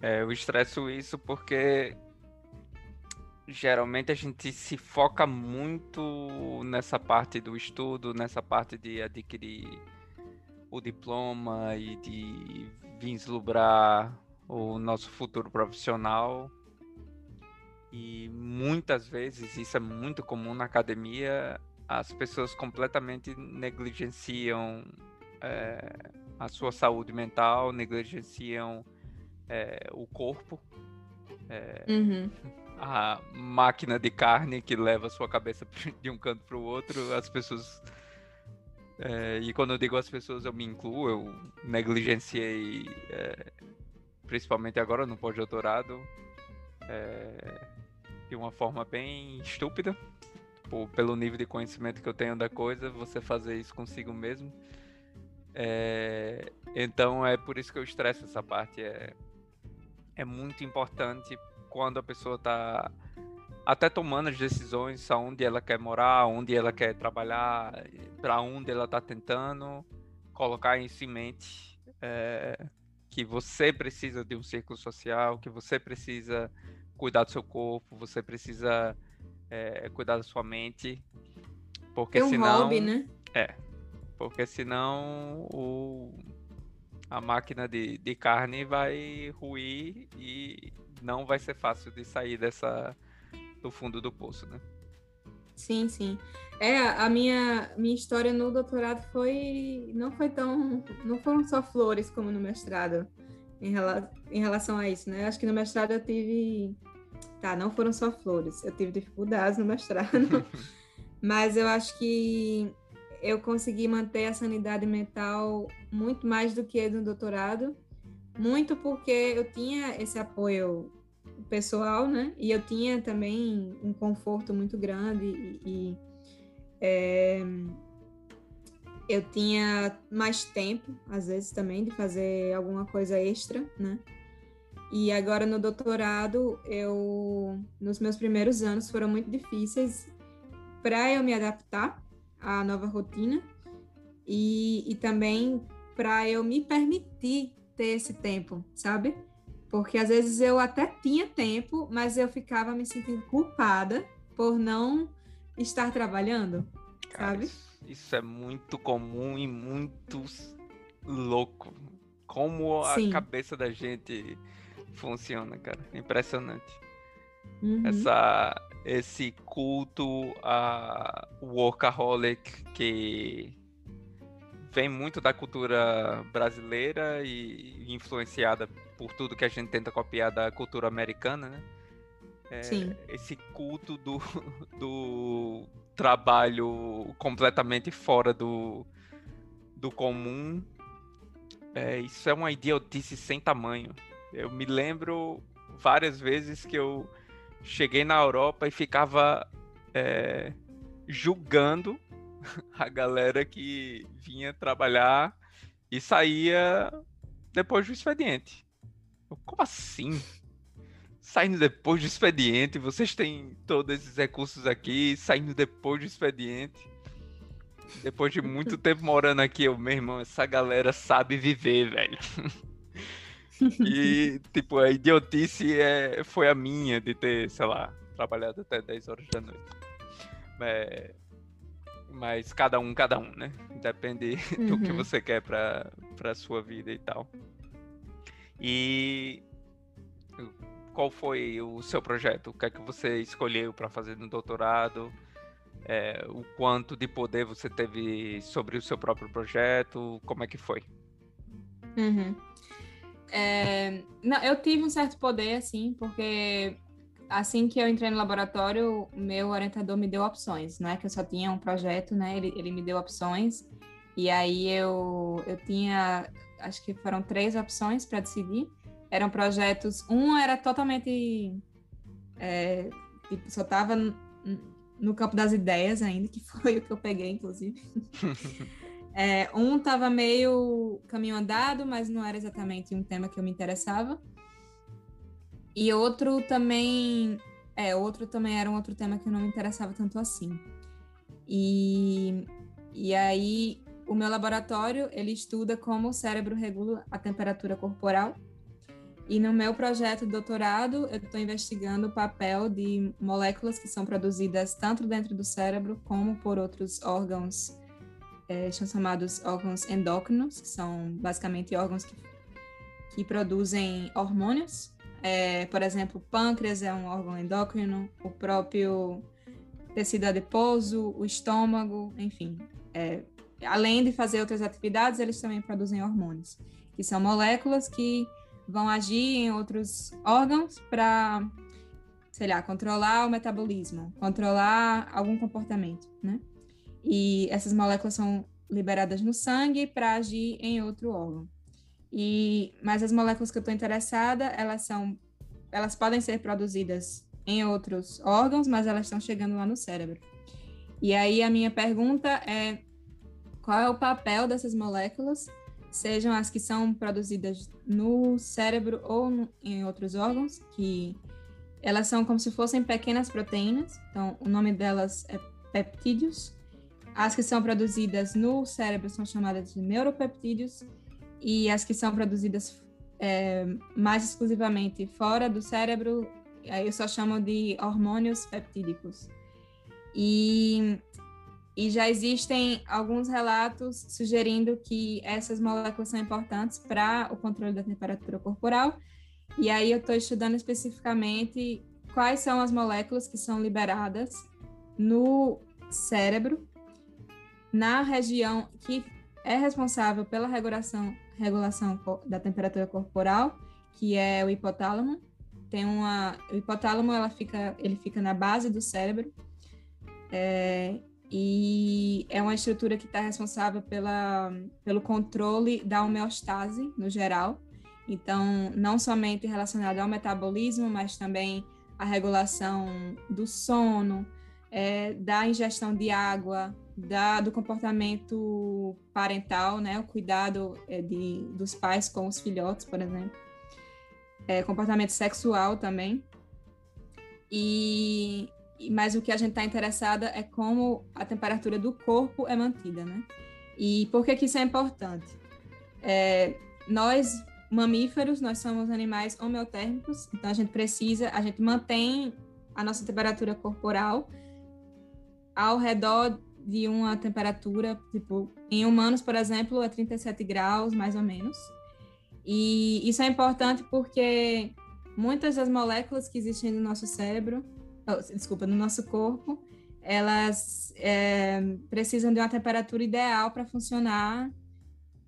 É, eu estresso isso porque geralmente a gente se foca muito nessa parte do estudo, nessa parte de adquirir o diploma e de vislumbrar o nosso futuro profissional. E muitas vezes, isso é muito comum na academia, as pessoas completamente negligenciam é, a sua saúde mental, negligenciam é, o corpo. É, uhum a máquina de carne que leva sua cabeça [LAUGHS] de um canto para o outro, as pessoas. É, e quando eu digo as pessoas, eu me incluo, eu negligenciei, é, principalmente agora no pós-doutorado, é, de uma forma bem estúpida, por, pelo nível de conhecimento que eu tenho da coisa, você fazer isso consigo mesmo. É, então é por isso que eu estresso essa parte. É, é muito importante quando a pessoa está até tomando as decisões aonde ela quer morar, onde ela quer trabalhar, para onde ela está tentando, colocar em mente é, que você precisa de um círculo social, que você precisa cuidar do seu corpo, você precisa é, cuidar da sua mente. Porque Tem um senão. hobby, né? É. Porque senão o, a máquina de, de carne vai ruir e não vai ser fácil de sair dessa do fundo do poço, né? Sim, sim. É, a minha, minha história no doutorado foi. Não foi tão. Não foram só flores como no mestrado em, rela, em relação a isso, né? Acho que no mestrado eu tive. Tá, não foram só flores. Eu tive dificuldades no mestrado. [LAUGHS] mas eu acho que eu consegui manter a sanidade mental muito mais do que no doutorado. Muito porque eu tinha esse apoio pessoal, né? E eu tinha também um conforto muito grande e, e é, eu tinha mais tempo, às vezes também, de fazer alguma coisa extra, né? E agora no doutorado, eu nos meus primeiros anos foram muito difíceis para eu me adaptar à nova rotina e, e também para eu me permitir ter esse tempo, sabe? Porque às vezes eu até tinha tempo, mas eu ficava me sentindo culpada por não estar trabalhando, Cara, sabe? Isso, isso, é muito comum e muito louco. Como Sim. a cabeça da gente funciona, cara. Impressionante. Uhum. Essa, esse culto a workaholic que vem muito da cultura brasileira e influenciada por tudo que a gente tenta copiar da cultura americana, né? É, Sim. Esse culto do, [LAUGHS] do trabalho completamente fora do, do comum. É, isso é uma idiotice sem tamanho. Eu me lembro várias vezes que eu cheguei na Europa e ficava é, julgando [LAUGHS] a galera que vinha trabalhar e saía depois do expediente. Como assim? Saindo depois do expediente, vocês têm todos esses recursos aqui, saindo depois do expediente. Depois de muito [LAUGHS] tempo morando aqui, eu, meu irmão, essa galera sabe viver, velho. e, [LAUGHS] tipo, a idiotice é, foi a minha de ter, sei lá, trabalhado até 10 horas da noite. É, mas cada um, cada um, né? Depende [LAUGHS] do uhum. que você quer pra, pra sua vida e tal. E qual foi o seu projeto? O que é que você escolheu para fazer no doutorado? É, o quanto de poder você teve sobre o seu próprio projeto? Como é que foi? Uhum. É, não, eu tive um certo poder, assim, porque assim que eu entrei no laboratório, meu orientador me deu opções, não é que eu só tinha um projeto, né? Ele, ele me deu opções e aí eu, eu tinha, acho que foram três opções para decidir. Eram projetos, um era totalmente, é, tipo, só estava no campo das ideias ainda, que [LAUGHS] foi o que eu peguei, inclusive. [LAUGHS] é, um estava meio caminho andado, mas não era exatamente um tema que eu me interessava. E outro também, é, outro também era um outro tema que não me interessava tanto assim. E, e aí o meu laboratório, ele estuda como o cérebro regula a temperatura corporal. E no meu projeto de doutorado, eu estou investigando o papel de moléculas que são produzidas tanto dentro do cérebro como por outros órgãos, é, são chamados órgãos endócrinos, que são basicamente órgãos que, que produzem hormônios. É, por exemplo, o pâncreas é um órgão endócrino, o próprio tecido adiposo, o estômago, enfim, é, além de fazer outras atividades, eles também produzem hormônios, que são moléculas que vão agir em outros órgãos para, sei lá, controlar o metabolismo, controlar algum comportamento, né? E essas moléculas são liberadas no sangue para agir em outro órgão. E mas as moléculas que eu estou interessada, elas são elas podem ser produzidas em outros órgãos, mas elas estão chegando lá no cérebro. E aí a minha pergunta é qual é o papel dessas moléculas, sejam as que são produzidas no cérebro ou no, em outros órgãos, que elas são como se fossem pequenas proteínas, então o nome delas é peptídeos. As que são produzidas no cérebro são chamadas de neuropeptídeos, e as que são produzidas é, mais exclusivamente fora do cérebro eu só chamo de hormônios peptídicos. E, e já existem alguns relatos sugerindo que essas moléculas são importantes para o controle da temperatura corporal. E aí eu estou estudando especificamente quais são as moléculas que são liberadas no cérebro, na região que é responsável pela regulação, regulação da temperatura corporal, que é o hipotálamo. Tem uma, o hipotálamo ela fica, ele fica na base do cérebro é, e é uma estrutura que está responsável pela, pelo controle da homeostase no geral. Então, não somente relacionado ao metabolismo, mas também a regulação do sono, é, da ingestão de água, da, do comportamento parental, né, o cuidado é, de, dos pais com os filhotes, por exemplo, é, comportamento sexual também. E mas o que a gente está interessada é como a temperatura do corpo é mantida, né? E por que, que isso é importante? É, nós mamíferos, nós somos animais homeotérmicos, então a gente precisa, a gente mantém a nossa temperatura corporal ao redor de uma temperatura, tipo, em humanos, por exemplo, é 37 graus, mais ou menos. E isso é importante porque muitas das moléculas que existem no nosso cérebro, oh, desculpa, no nosso corpo, elas é, precisam de uma temperatura ideal para funcionar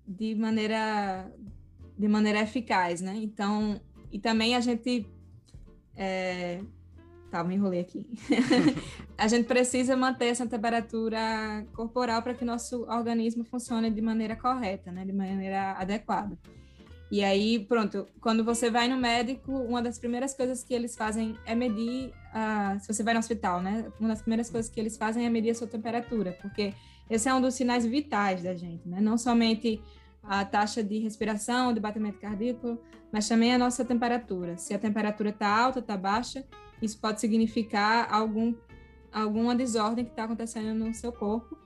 de maneira de maneira eficaz, né? Então, e também a gente é, Tá, me enrolei aqui. [LAUGHS] a gente precisa manter essa temperatura corporal para que nosso organismo funcione de maneira correta, né? De maneira adequada. E aí, pronto, quando você vai no médico, uma das primeiras coisas que eles fazem é medir, uh, se você vai no hospital, né? Uma das primeiras coisas que eles fazem é medir a sua temperatura, porque esse é um dos sinais vitais da gente, né? Não somente a taxa de respiração, de batimento cardíaco, mas também a nossa temperatura. Se a temperatura está alta, está baixa, isso pode significar algum, alguma desordem que está acontecendo no seu corpo.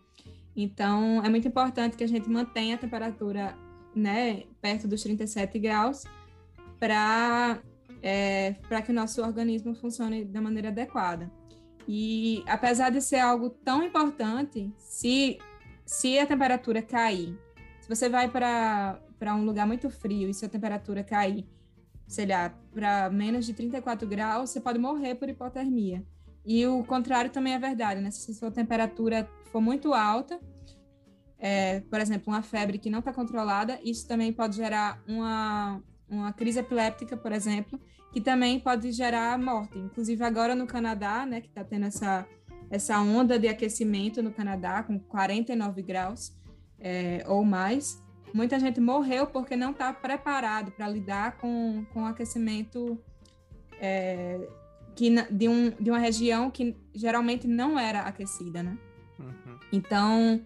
Então, é muito importante que a gente mantenha a temperatura né, perto dos 37 graus para é, que o nosso organismo funcione da maneira adequada. E apesar de ser algo tão importante, se, se a temperatura cair, se você vai para um lugar muito frio e se a temperatura cair sei lá, para menos de 34 graus, você pode morrer por hipotermia. E o contrário também é verdade, né? Se sua temperatura for muito alta, é, por exemplo, uma febre que não está controlada, isso também pode gerar uma, uma crise epiléptica, por exemplo, que também pode gerar morte. Inclusive agora no Canadá, né, que está tendo essa, essa onda de aquecimento no Canadá, com 49 graus é, ou mais, muita gente morreu porque não está preparado para lidar com, com o aquecimento é, que, de, um, de uma região que geralmente não era aquecida, né? Uhum. Então,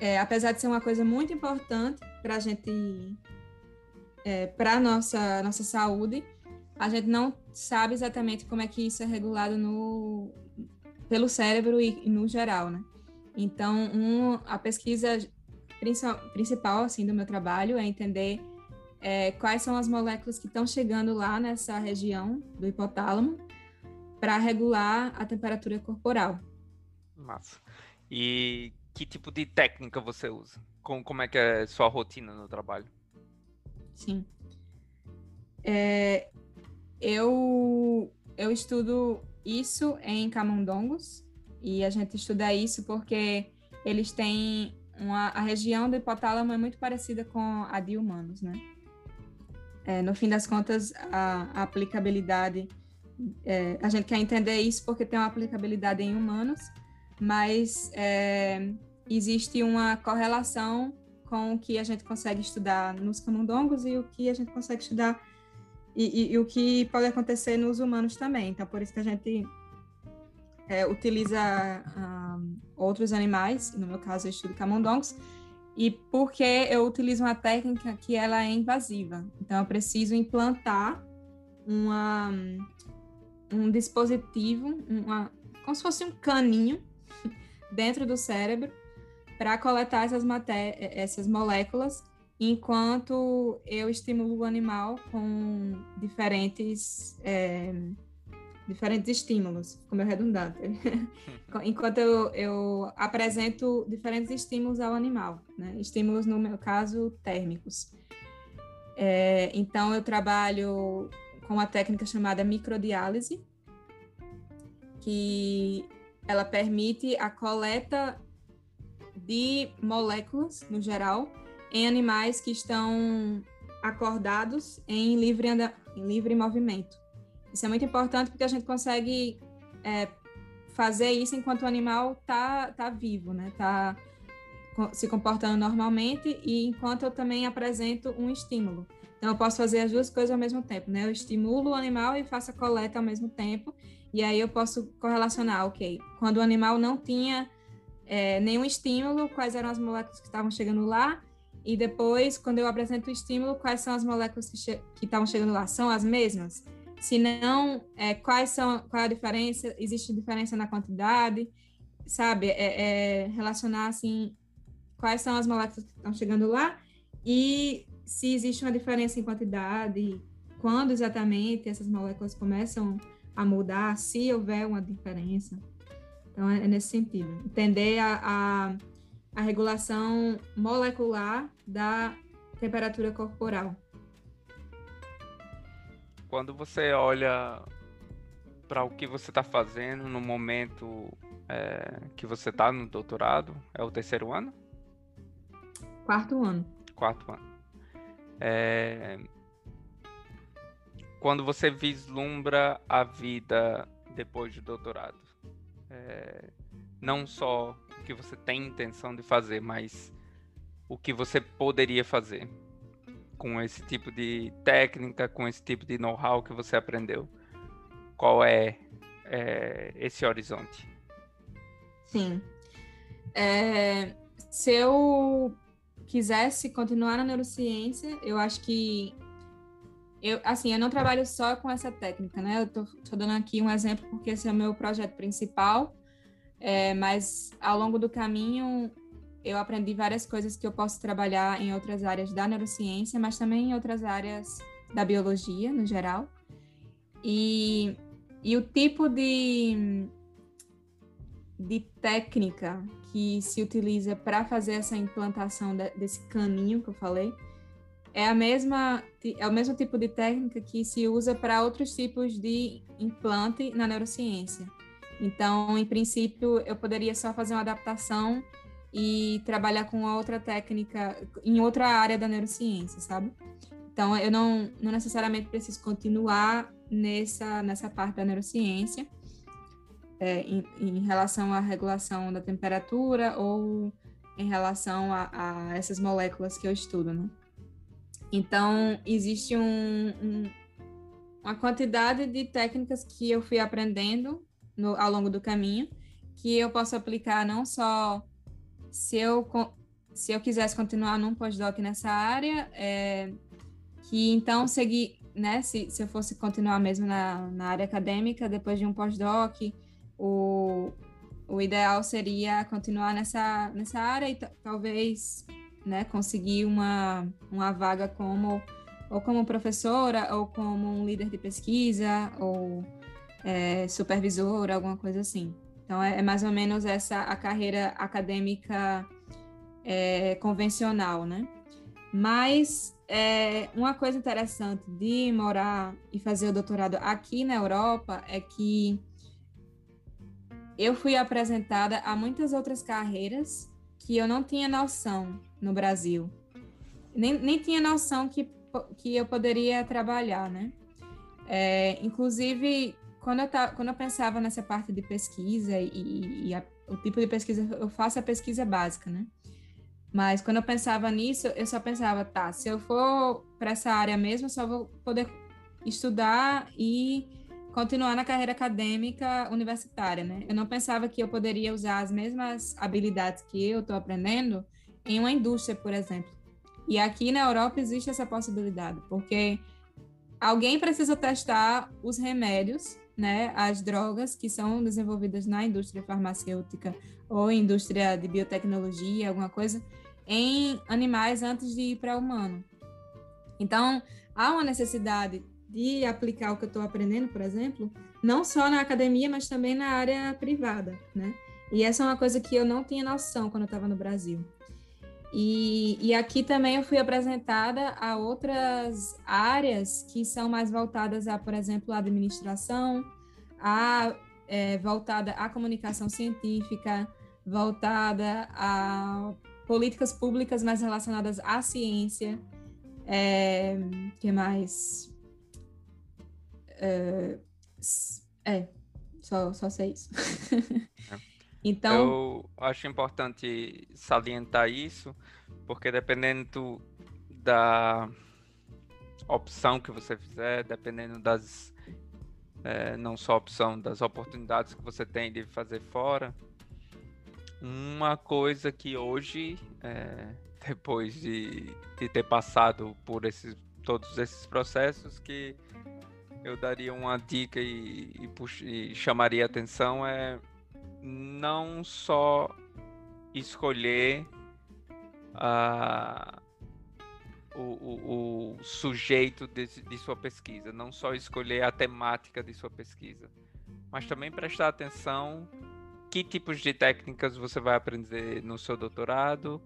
é, apesar de ser uma coisa muito importante para a gente, é, para nossa nossa saúde, a gente não sabe exatamente como é que isso é regulado no pelo cérebro e, e no geral, né? Então, um, a pesquisa principal assim do meu trabalho é entender é, quais são as moléculas que estão chegando lá nessa região do hipotálamo para regular a temperatura corporal. Massa. E que tipo de técnica você usa? Como, como é que é a sua rotina no trabalho? Sim. É, eu, eu estudo isso em camundongos e a gente estuda isso porque eles têm uma, a região do hipotálamo é muito parecida com a de humanos, né? É, no fim das contas, a, a aplicabilidade, é, a gente quer entender isso porque tem uma aplicabilidade em humanos, mas é, existe uma correlação com o que a gente consegue estudar nos camundongos e o que a gente consegue estudar e, e, e o que pode acontecer nos humanos também. Então, por isso que a gente é, utiliza outros animais, no meu caso eu estudo camundongos, e porque eu utilizo uma técnica que ela é invasiva. Então eu preciso implantar uma, um dispositivo, uma, como se fosse um caninho [LAUGHS] dentro do cérebro para coletar essas, essas moléculas enquanto eu estimulo o animal com diferentes é, diferentes estímulos, como é redundante. [LAUGHS] enquanto eu, eu, apresento diferentes estímulos ao animal, né? estímulos no meu caso térmicos. É, então eu trabalho com uma técnica chamada microdiálise, que ela permite a coleta de moléculas, no geral, em animais que estão acordados em livre, em livre movimento. Isso é muito importante porque a gente consegue é, fazer isso enquanto o animal está tá vivo, né? Está se comportando normalmente e enquanto eu também apresento um estímulo. Então, eu posso fazer as duas coisas ao mesmo tempo, né? Eu estimulo o animal e faço a coleta ao mesmo tempo. E aí eu posso correlacionar, ok, quando o animal não tinha é, nenhum estímulo, quais eram as moléculas que estavam chegando lá, e depois, quando eu apresento o estímulo, quais são as moléculas que, che que estavam chegando lá? São as mesmas? Se não, é, quais são, qual é a diferença? Existe diferença na quantidade? Sabe? É, é relacionar, assim, quais são as moléculas que estão chegando lá e se existe uma diferença em quantidade, quando exatamente essas moléculas começam a mudar, se houver uma diferença. Então, é, é nesse sentido. Entender a, a, a regulação molecular da temperatura corporal. Quando você olha para o que você está fazendo no momento é, que você está no doutorado, é o terceiro ano? Quarto ano. Quarto ano. É... Quando você vislumbra a vida depois do doutorado, é... não só o que você tem intenção de fazer, mas o que você poderia fazer com esse tipo de técnica, com esse tipo de know-how que você aprendeu. Qual é, é esse horizonte? Sim. É, se eu quisesse continuar na neurociência, eu acho que eu, assim, eu não trabalho só com essa técnica, né? Eu tô, tô dando aqui um exemplo porque esse é o meu projeto principal, é, mas ao longo do caminho eu aprendi várias coisas que eu posso trabalhar em outras áreas da neurociência, mas também em outras áreas da biologia, no geral. E, e o tipo de, de técnica que se utiliza para fazer essa implantação de, desse caminho que eu falei é a mesma é o mesmo tipo de técnica que se usa para outros tipos de implante na neurociência. Então, em princípio, eu poderia só fazer uma adaptação e trabalhar com outra técnica em outra área da neurociência, sabe? Então, eu não, não necessariamente preciso continuar nessa, nessa parte da neurociência, é, em, em, relação à regulação da temperatura ou em relação a, a, essas moléculas que eu estudo, né? Então, existe um, um, uma quantidade de técnicas que eu fui aprendendo no, ao longo do caminho, que eu posso aplicar não só se eu, se eu quisesse continuar num pós-doc nessa área, é, que então seguir, né, se, se eu fosse continuar mesmo na, na área acadêmica, depois de um pós-doc, o, o ideal seria continuar nessa, nessa área e talvez né, conseguir uma, uma vaga como ou como professora ou como um líder de pesquisa ou é, supervisora, alguma coisa assim. Então é, é, mais ou menos essa a carreira acadêmica é, convencional, né? Mas é, uma coisa interessante de morar e fazer o doutorado aqui na Europa é que eu fui apresentada a muitas outras carreiras que eu não tinha noção no Brasil. Nem, nem tinha noção que, que eu poderia trabalhar, né? É, inclusive, quando eu, tá, quando eu pensava nessa parte de pesquisa e, e a, o tipo de pesquisa, eu faço a pesquisa básica, né? Mas quando eu pensava nisso, eu só pensava, tá, se eu for para essa área mesmo, eu só vou poder estudar e continuar na carreira acadêmica universitária, né? Eu não pensava que eu poderia usar as mesmas habilidades que eu estou aprendendo em uma indústria, por exemplo. E aqui na Europa existe essa possibilidade, porque alguém precisa testar os remédios, né, as drogas que são desenvolvidas na indústria farmacêutica ou indústria de biotecnologia, alguma coisa. em animais antes de ir para o humano. Então, há uma necessidade de aplicar o que eu estou aprendendo, por exemplo, não só na academia, mas também na área privada, né? E essa é uma coisa que eu não tinha noção quando eu estava no Brasil. E, e aqui também eu fui apresentada a outras áreas que são mais voltadas a, por exemplo, a administração, a, é, voltada à comunicação científica, voltada a políticas públicas mais relacionadas à ciência. É, que mais? É, é só, só sei isso. Então. Eu acho importante salientar isso, porque dependendo da opção que você fizer, dependendo das. É, não só opção, das oportunidades que você tem de fazer fora, uma coisa que hoje, é, [LAUGHS] depois de, de ter passado por esses, todos esses processos, que eu daria uma dica e, e, pux, e chamaria atenção é não só escolher a, o, o, o, sujeito de, de sua pesquisa, não só escolher a temática de sua pesquisa, mas também prestar atenção que tipos de técnicas você vai aprender no seu doutorado,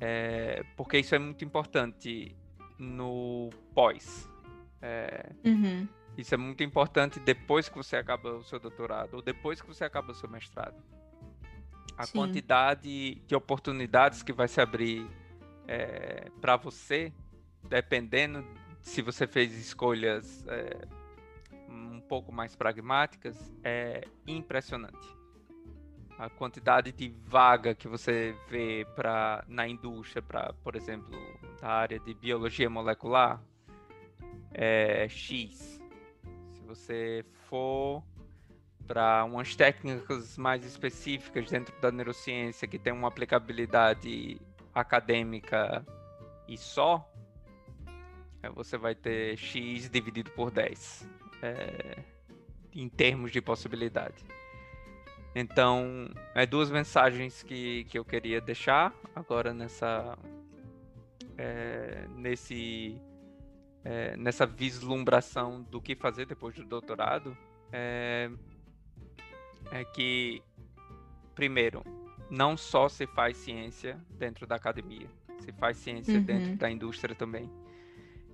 é, porque isso é muito importante no pós. É, uhum. Isso é muito importante depois que você acaba o seu doutorado ou depois que você acaba o seu mestrado. A Sim. quantidade de oportunidades que vai se abrir é, para você, dependendo se você fez escolhas é, um pouco mais pragmáticas, é impressionante a quantidade de vaga que você vê para na indústria, para, por exemplo, da área de biologia molecular, é X. Você for para umas técnicas mais específicas dentro da neurociência que tem uma aplicabilidade acadêmica e só, é, você vai ter X dividido por 10 é, em termos de possibilidade. Então, é duas mensagens que, que eu queria deixar agora nessa é, nesse é, nessa vislumbração do que fazer depois do doutorado é, é que primeiro não só se faz ciência dentro da academia, se faz ciência uhum. dentro da indústria também.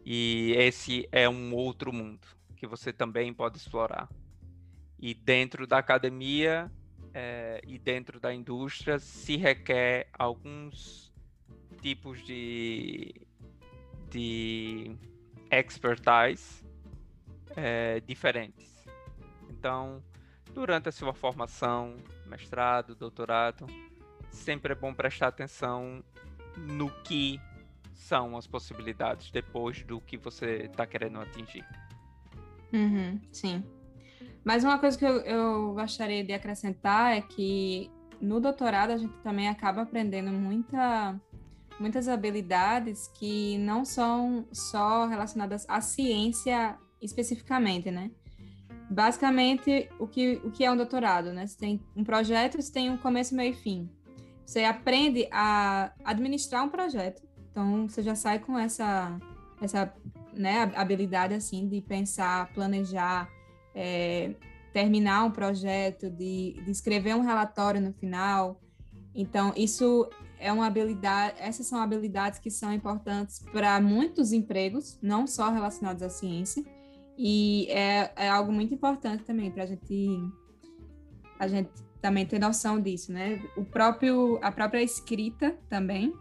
E esse é um outro mundo que você também pode explorar. E dentro da academia é, e dentro da indústria se requer alguns tipos de, de expertise é, diferentes. Então, durante a sua formação, mestrado, doutorado, sempre é bom prestar atenção no que são as possibilidades depois do que você está querendo atingir. Uhum, sim. Mas uma coisa que eu, eu gostaria de acrescentar é que no doutorado a gente também acaba aprendendo muita, muitas habilidades que não são só relacionadas à ciência especificamente, né? Basicamente, o que, o que é um doutorado, né? Você tem um projeto, você tem um começo, meio e fim. Você aprende a administrar um projeto. Então, você já sai com essa, essa né, habilidade, assim, de pensar, planejar, é, terminar um projeto, de, de escrever um relatório no final. Então, isso é uma habilidade, essas são habilidades que são importantes para muitos empregos, não só relacionados à ciência, e é, é algo muito importante também para a gente a gente também ter noção disso, né? O próprio a própria escrita também,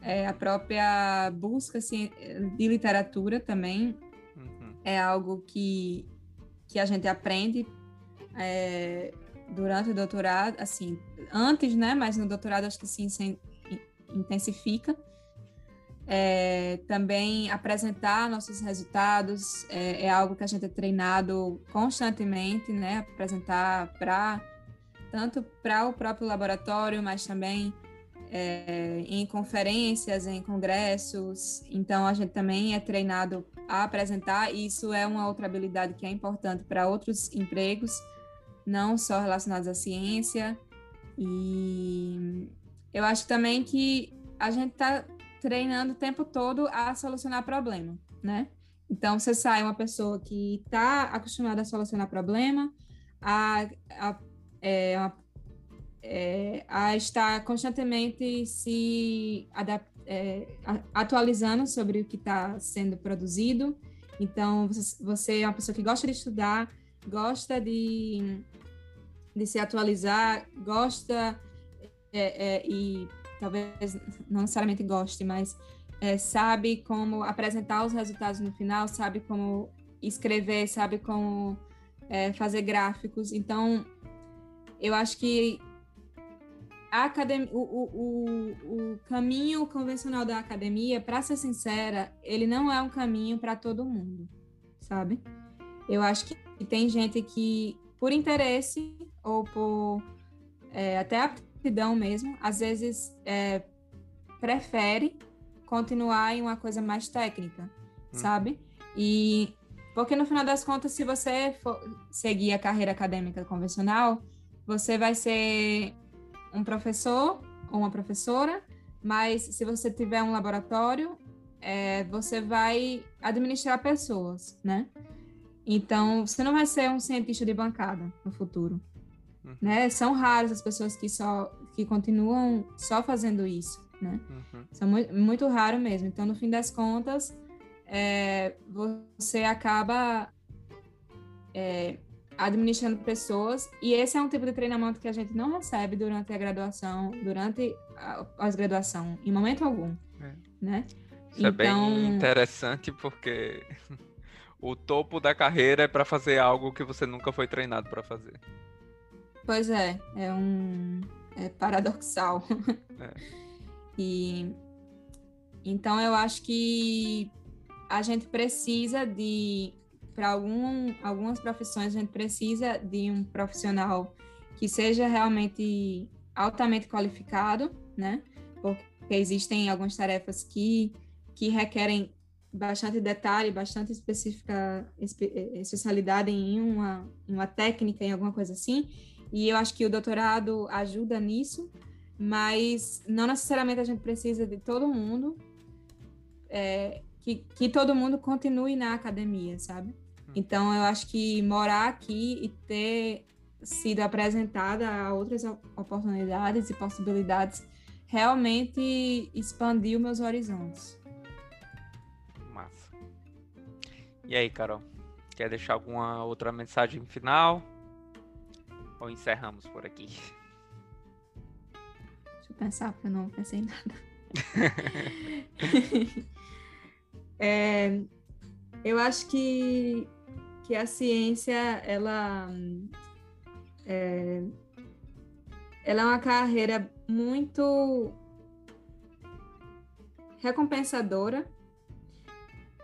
é, a própria busca assim, de literatura também uhum. é algo que que a gente aprende é, durante o doutorado, assim, antes, né? Mas no doutorado acho que se intensifica. É, também apresentar nossos resultados é, é, algo que a gente é treinado constantemente, né? Apresentar para tanto para o próprio laboratório, mas também é, em conferências, em congressos. Então, a gente também é treinado a apresentar, e isso é uma outra habilidade que é importante para outros empregos, não só relacionados à ciência. E eu acho também que a gente está treinando o tempo todo a solucionar problema, né? Então, você sai uma pessoa que está acostumada a solucionar problema, a, a, é, a, é, a estar constantemente se é, atualizando sobre o que está sendo produzido. Então, você é uma pessoa que gosta de estudar, gosta de, de se atualizar, gosta é, é, e talvez não necessariamente goste, mas é, sabe como apresentar os resultados no final, sabe como escrever, sabe como é, fazer gráficos. Então, eu acho que a academia, o, o, o, o caminho convencional da academia, para ser sincera, ele não é um caminho para todo mundo, sabe? Eu acho que tem gente que, por interesse ou por é, até aptidão mesmo, às vezes é, prefere continuar em uma coisa mais técnica, hum. sabe? E porque no final das contas, se você for seguir a carreira acadêmica convencional, você vai ser um professor ou uma professora, mas se você tiver um laboratório, é, você vai administrar pessoas, né? Então, você não vai ser um cientista de bancada no futuro, uhum. né? São raras as pessoas que só que continuam só fazendo isso né? Uhum. São muito, muito raro mesmo. Então, no fim das contas, é, você acaba é, administrando pessoas e esse é um tipo de treinamento que a gente não recebe durante a graduação, durante a pós-graduação, em momento algum, é. né? Isso então... é bem então interessante porque [LAUGHS] o topo da carreira é para fazer algo que você nunca foi treinado para fazer. Pois é, é um é paradoxal. É. [LAUGHS] E então eu acho que a gente precisa de para algum, algumas profissões a gente precisa de um profissional que seja realmente altamente qualificado, né? Porque existem algumas tarefas que que requerem bastante detalhe, bastante específica especialidade em uma, uma técnica, em alguma coisa assim. E eu acho que o doutorado ajuda nisso mas não necessariamente a gente precisa de todo mundo, é, que, que todo mundo continue na academia, sabe? Hum. Então, eu acho que morar aqui e ter sido apresentada a outras oportunidades e possibilidades realmente expandiu meus horizontes. Massa. E aí, Carol? Quer deixar alguma outra mensagem final? Ou encerramos por aqui? pensar, porque eu não pensei em nada. [LAUGHS] é, eu acho que, que a ciência, ela, é, ela é uma carreira muito recompensadora,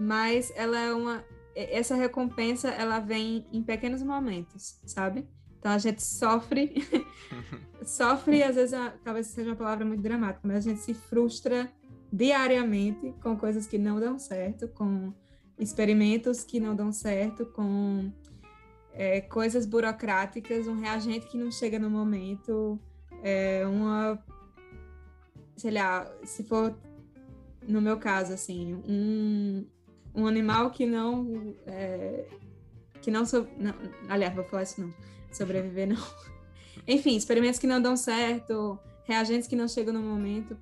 mas ela é uma essa recompensa ela vem em pequenos momentos, sabe? Então a gente sofre, [LAUGHS] sofre, às vezes talvez seja uma palavra muito dramática, mas a gente se frustra diariamente com coisas que não dão certo, com experimentos que não dão certo, com é, coisas burocráticas, um reagente que não chega no momento, é, uma, sei lá, se for no meu caso, assim, um, um animal que não, é, que não, so, não, aliás, vou falar isso não, sobreviver, não. [LAUGHS] Enfim, experimentos que não dão certo, reagentes que não chegam no momento.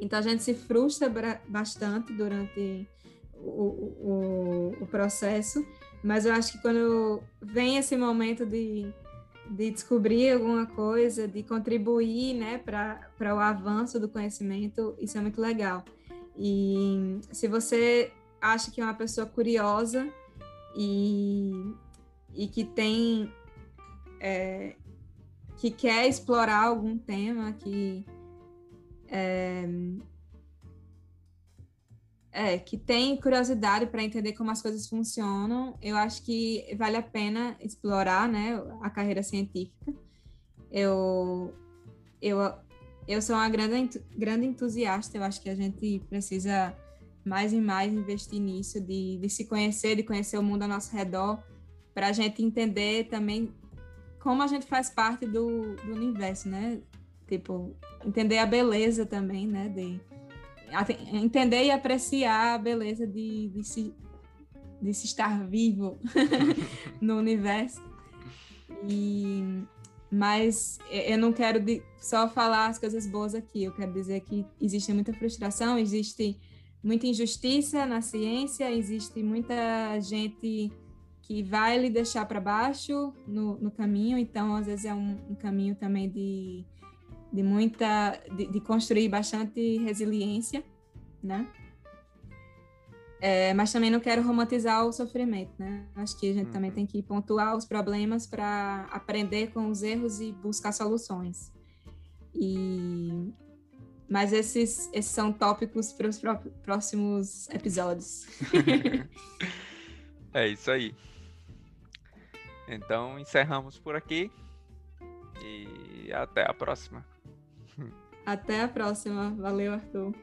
Então a gente se frustra bastante durante o, o, o processo, mas eu acho que quando vem esse momento de, de descobrir alguma coisa, de contribuir né, para o avanço do conhecimento, isso é muito legal. E se você acha que é uma pessoa curiosa e, e que tem é, que quer explorar algum tema, que é, é, que tem curiosidade para entender como as coisas funcionam, eu acho que vale a pena explorar, né, a carreira científica. Eu, eu, eu sou uma grande, grande entusiasta, eu acho que a gente precisa mais e mais investir nisso, de, de se conhecer, de conhecer o mundo ao nosso redor, para a gente entender também como a gente faz parte do, do universo, né? Tipo, entender a beleza também, né? De, entender e apreciar a beleza de, de, se, de se estar vivo [LAUGHS] no universo. E, mas eu não quero só falar as coisas boas aqui, eu quero dizer que existe muita frustração, existe muita injustiça na ciência, existe muita gente que vai lhe deixar para baixo no, no, caminho, então às vezes é um, um caminho também de, de muita, de, de construir bastante resiliência, né? É, mas também não quero romantizar o sofrimento, né? Acho que a gente uhum. também tem que pontuar os problemas para aprender com os erros e buscar soluções. E mas esses, esses são tópicos para os próximos episódios. [LAUGHS] é isso aí. Então encerramos por aqui e até a próxima. Até a próxima. Valeu, Arthur.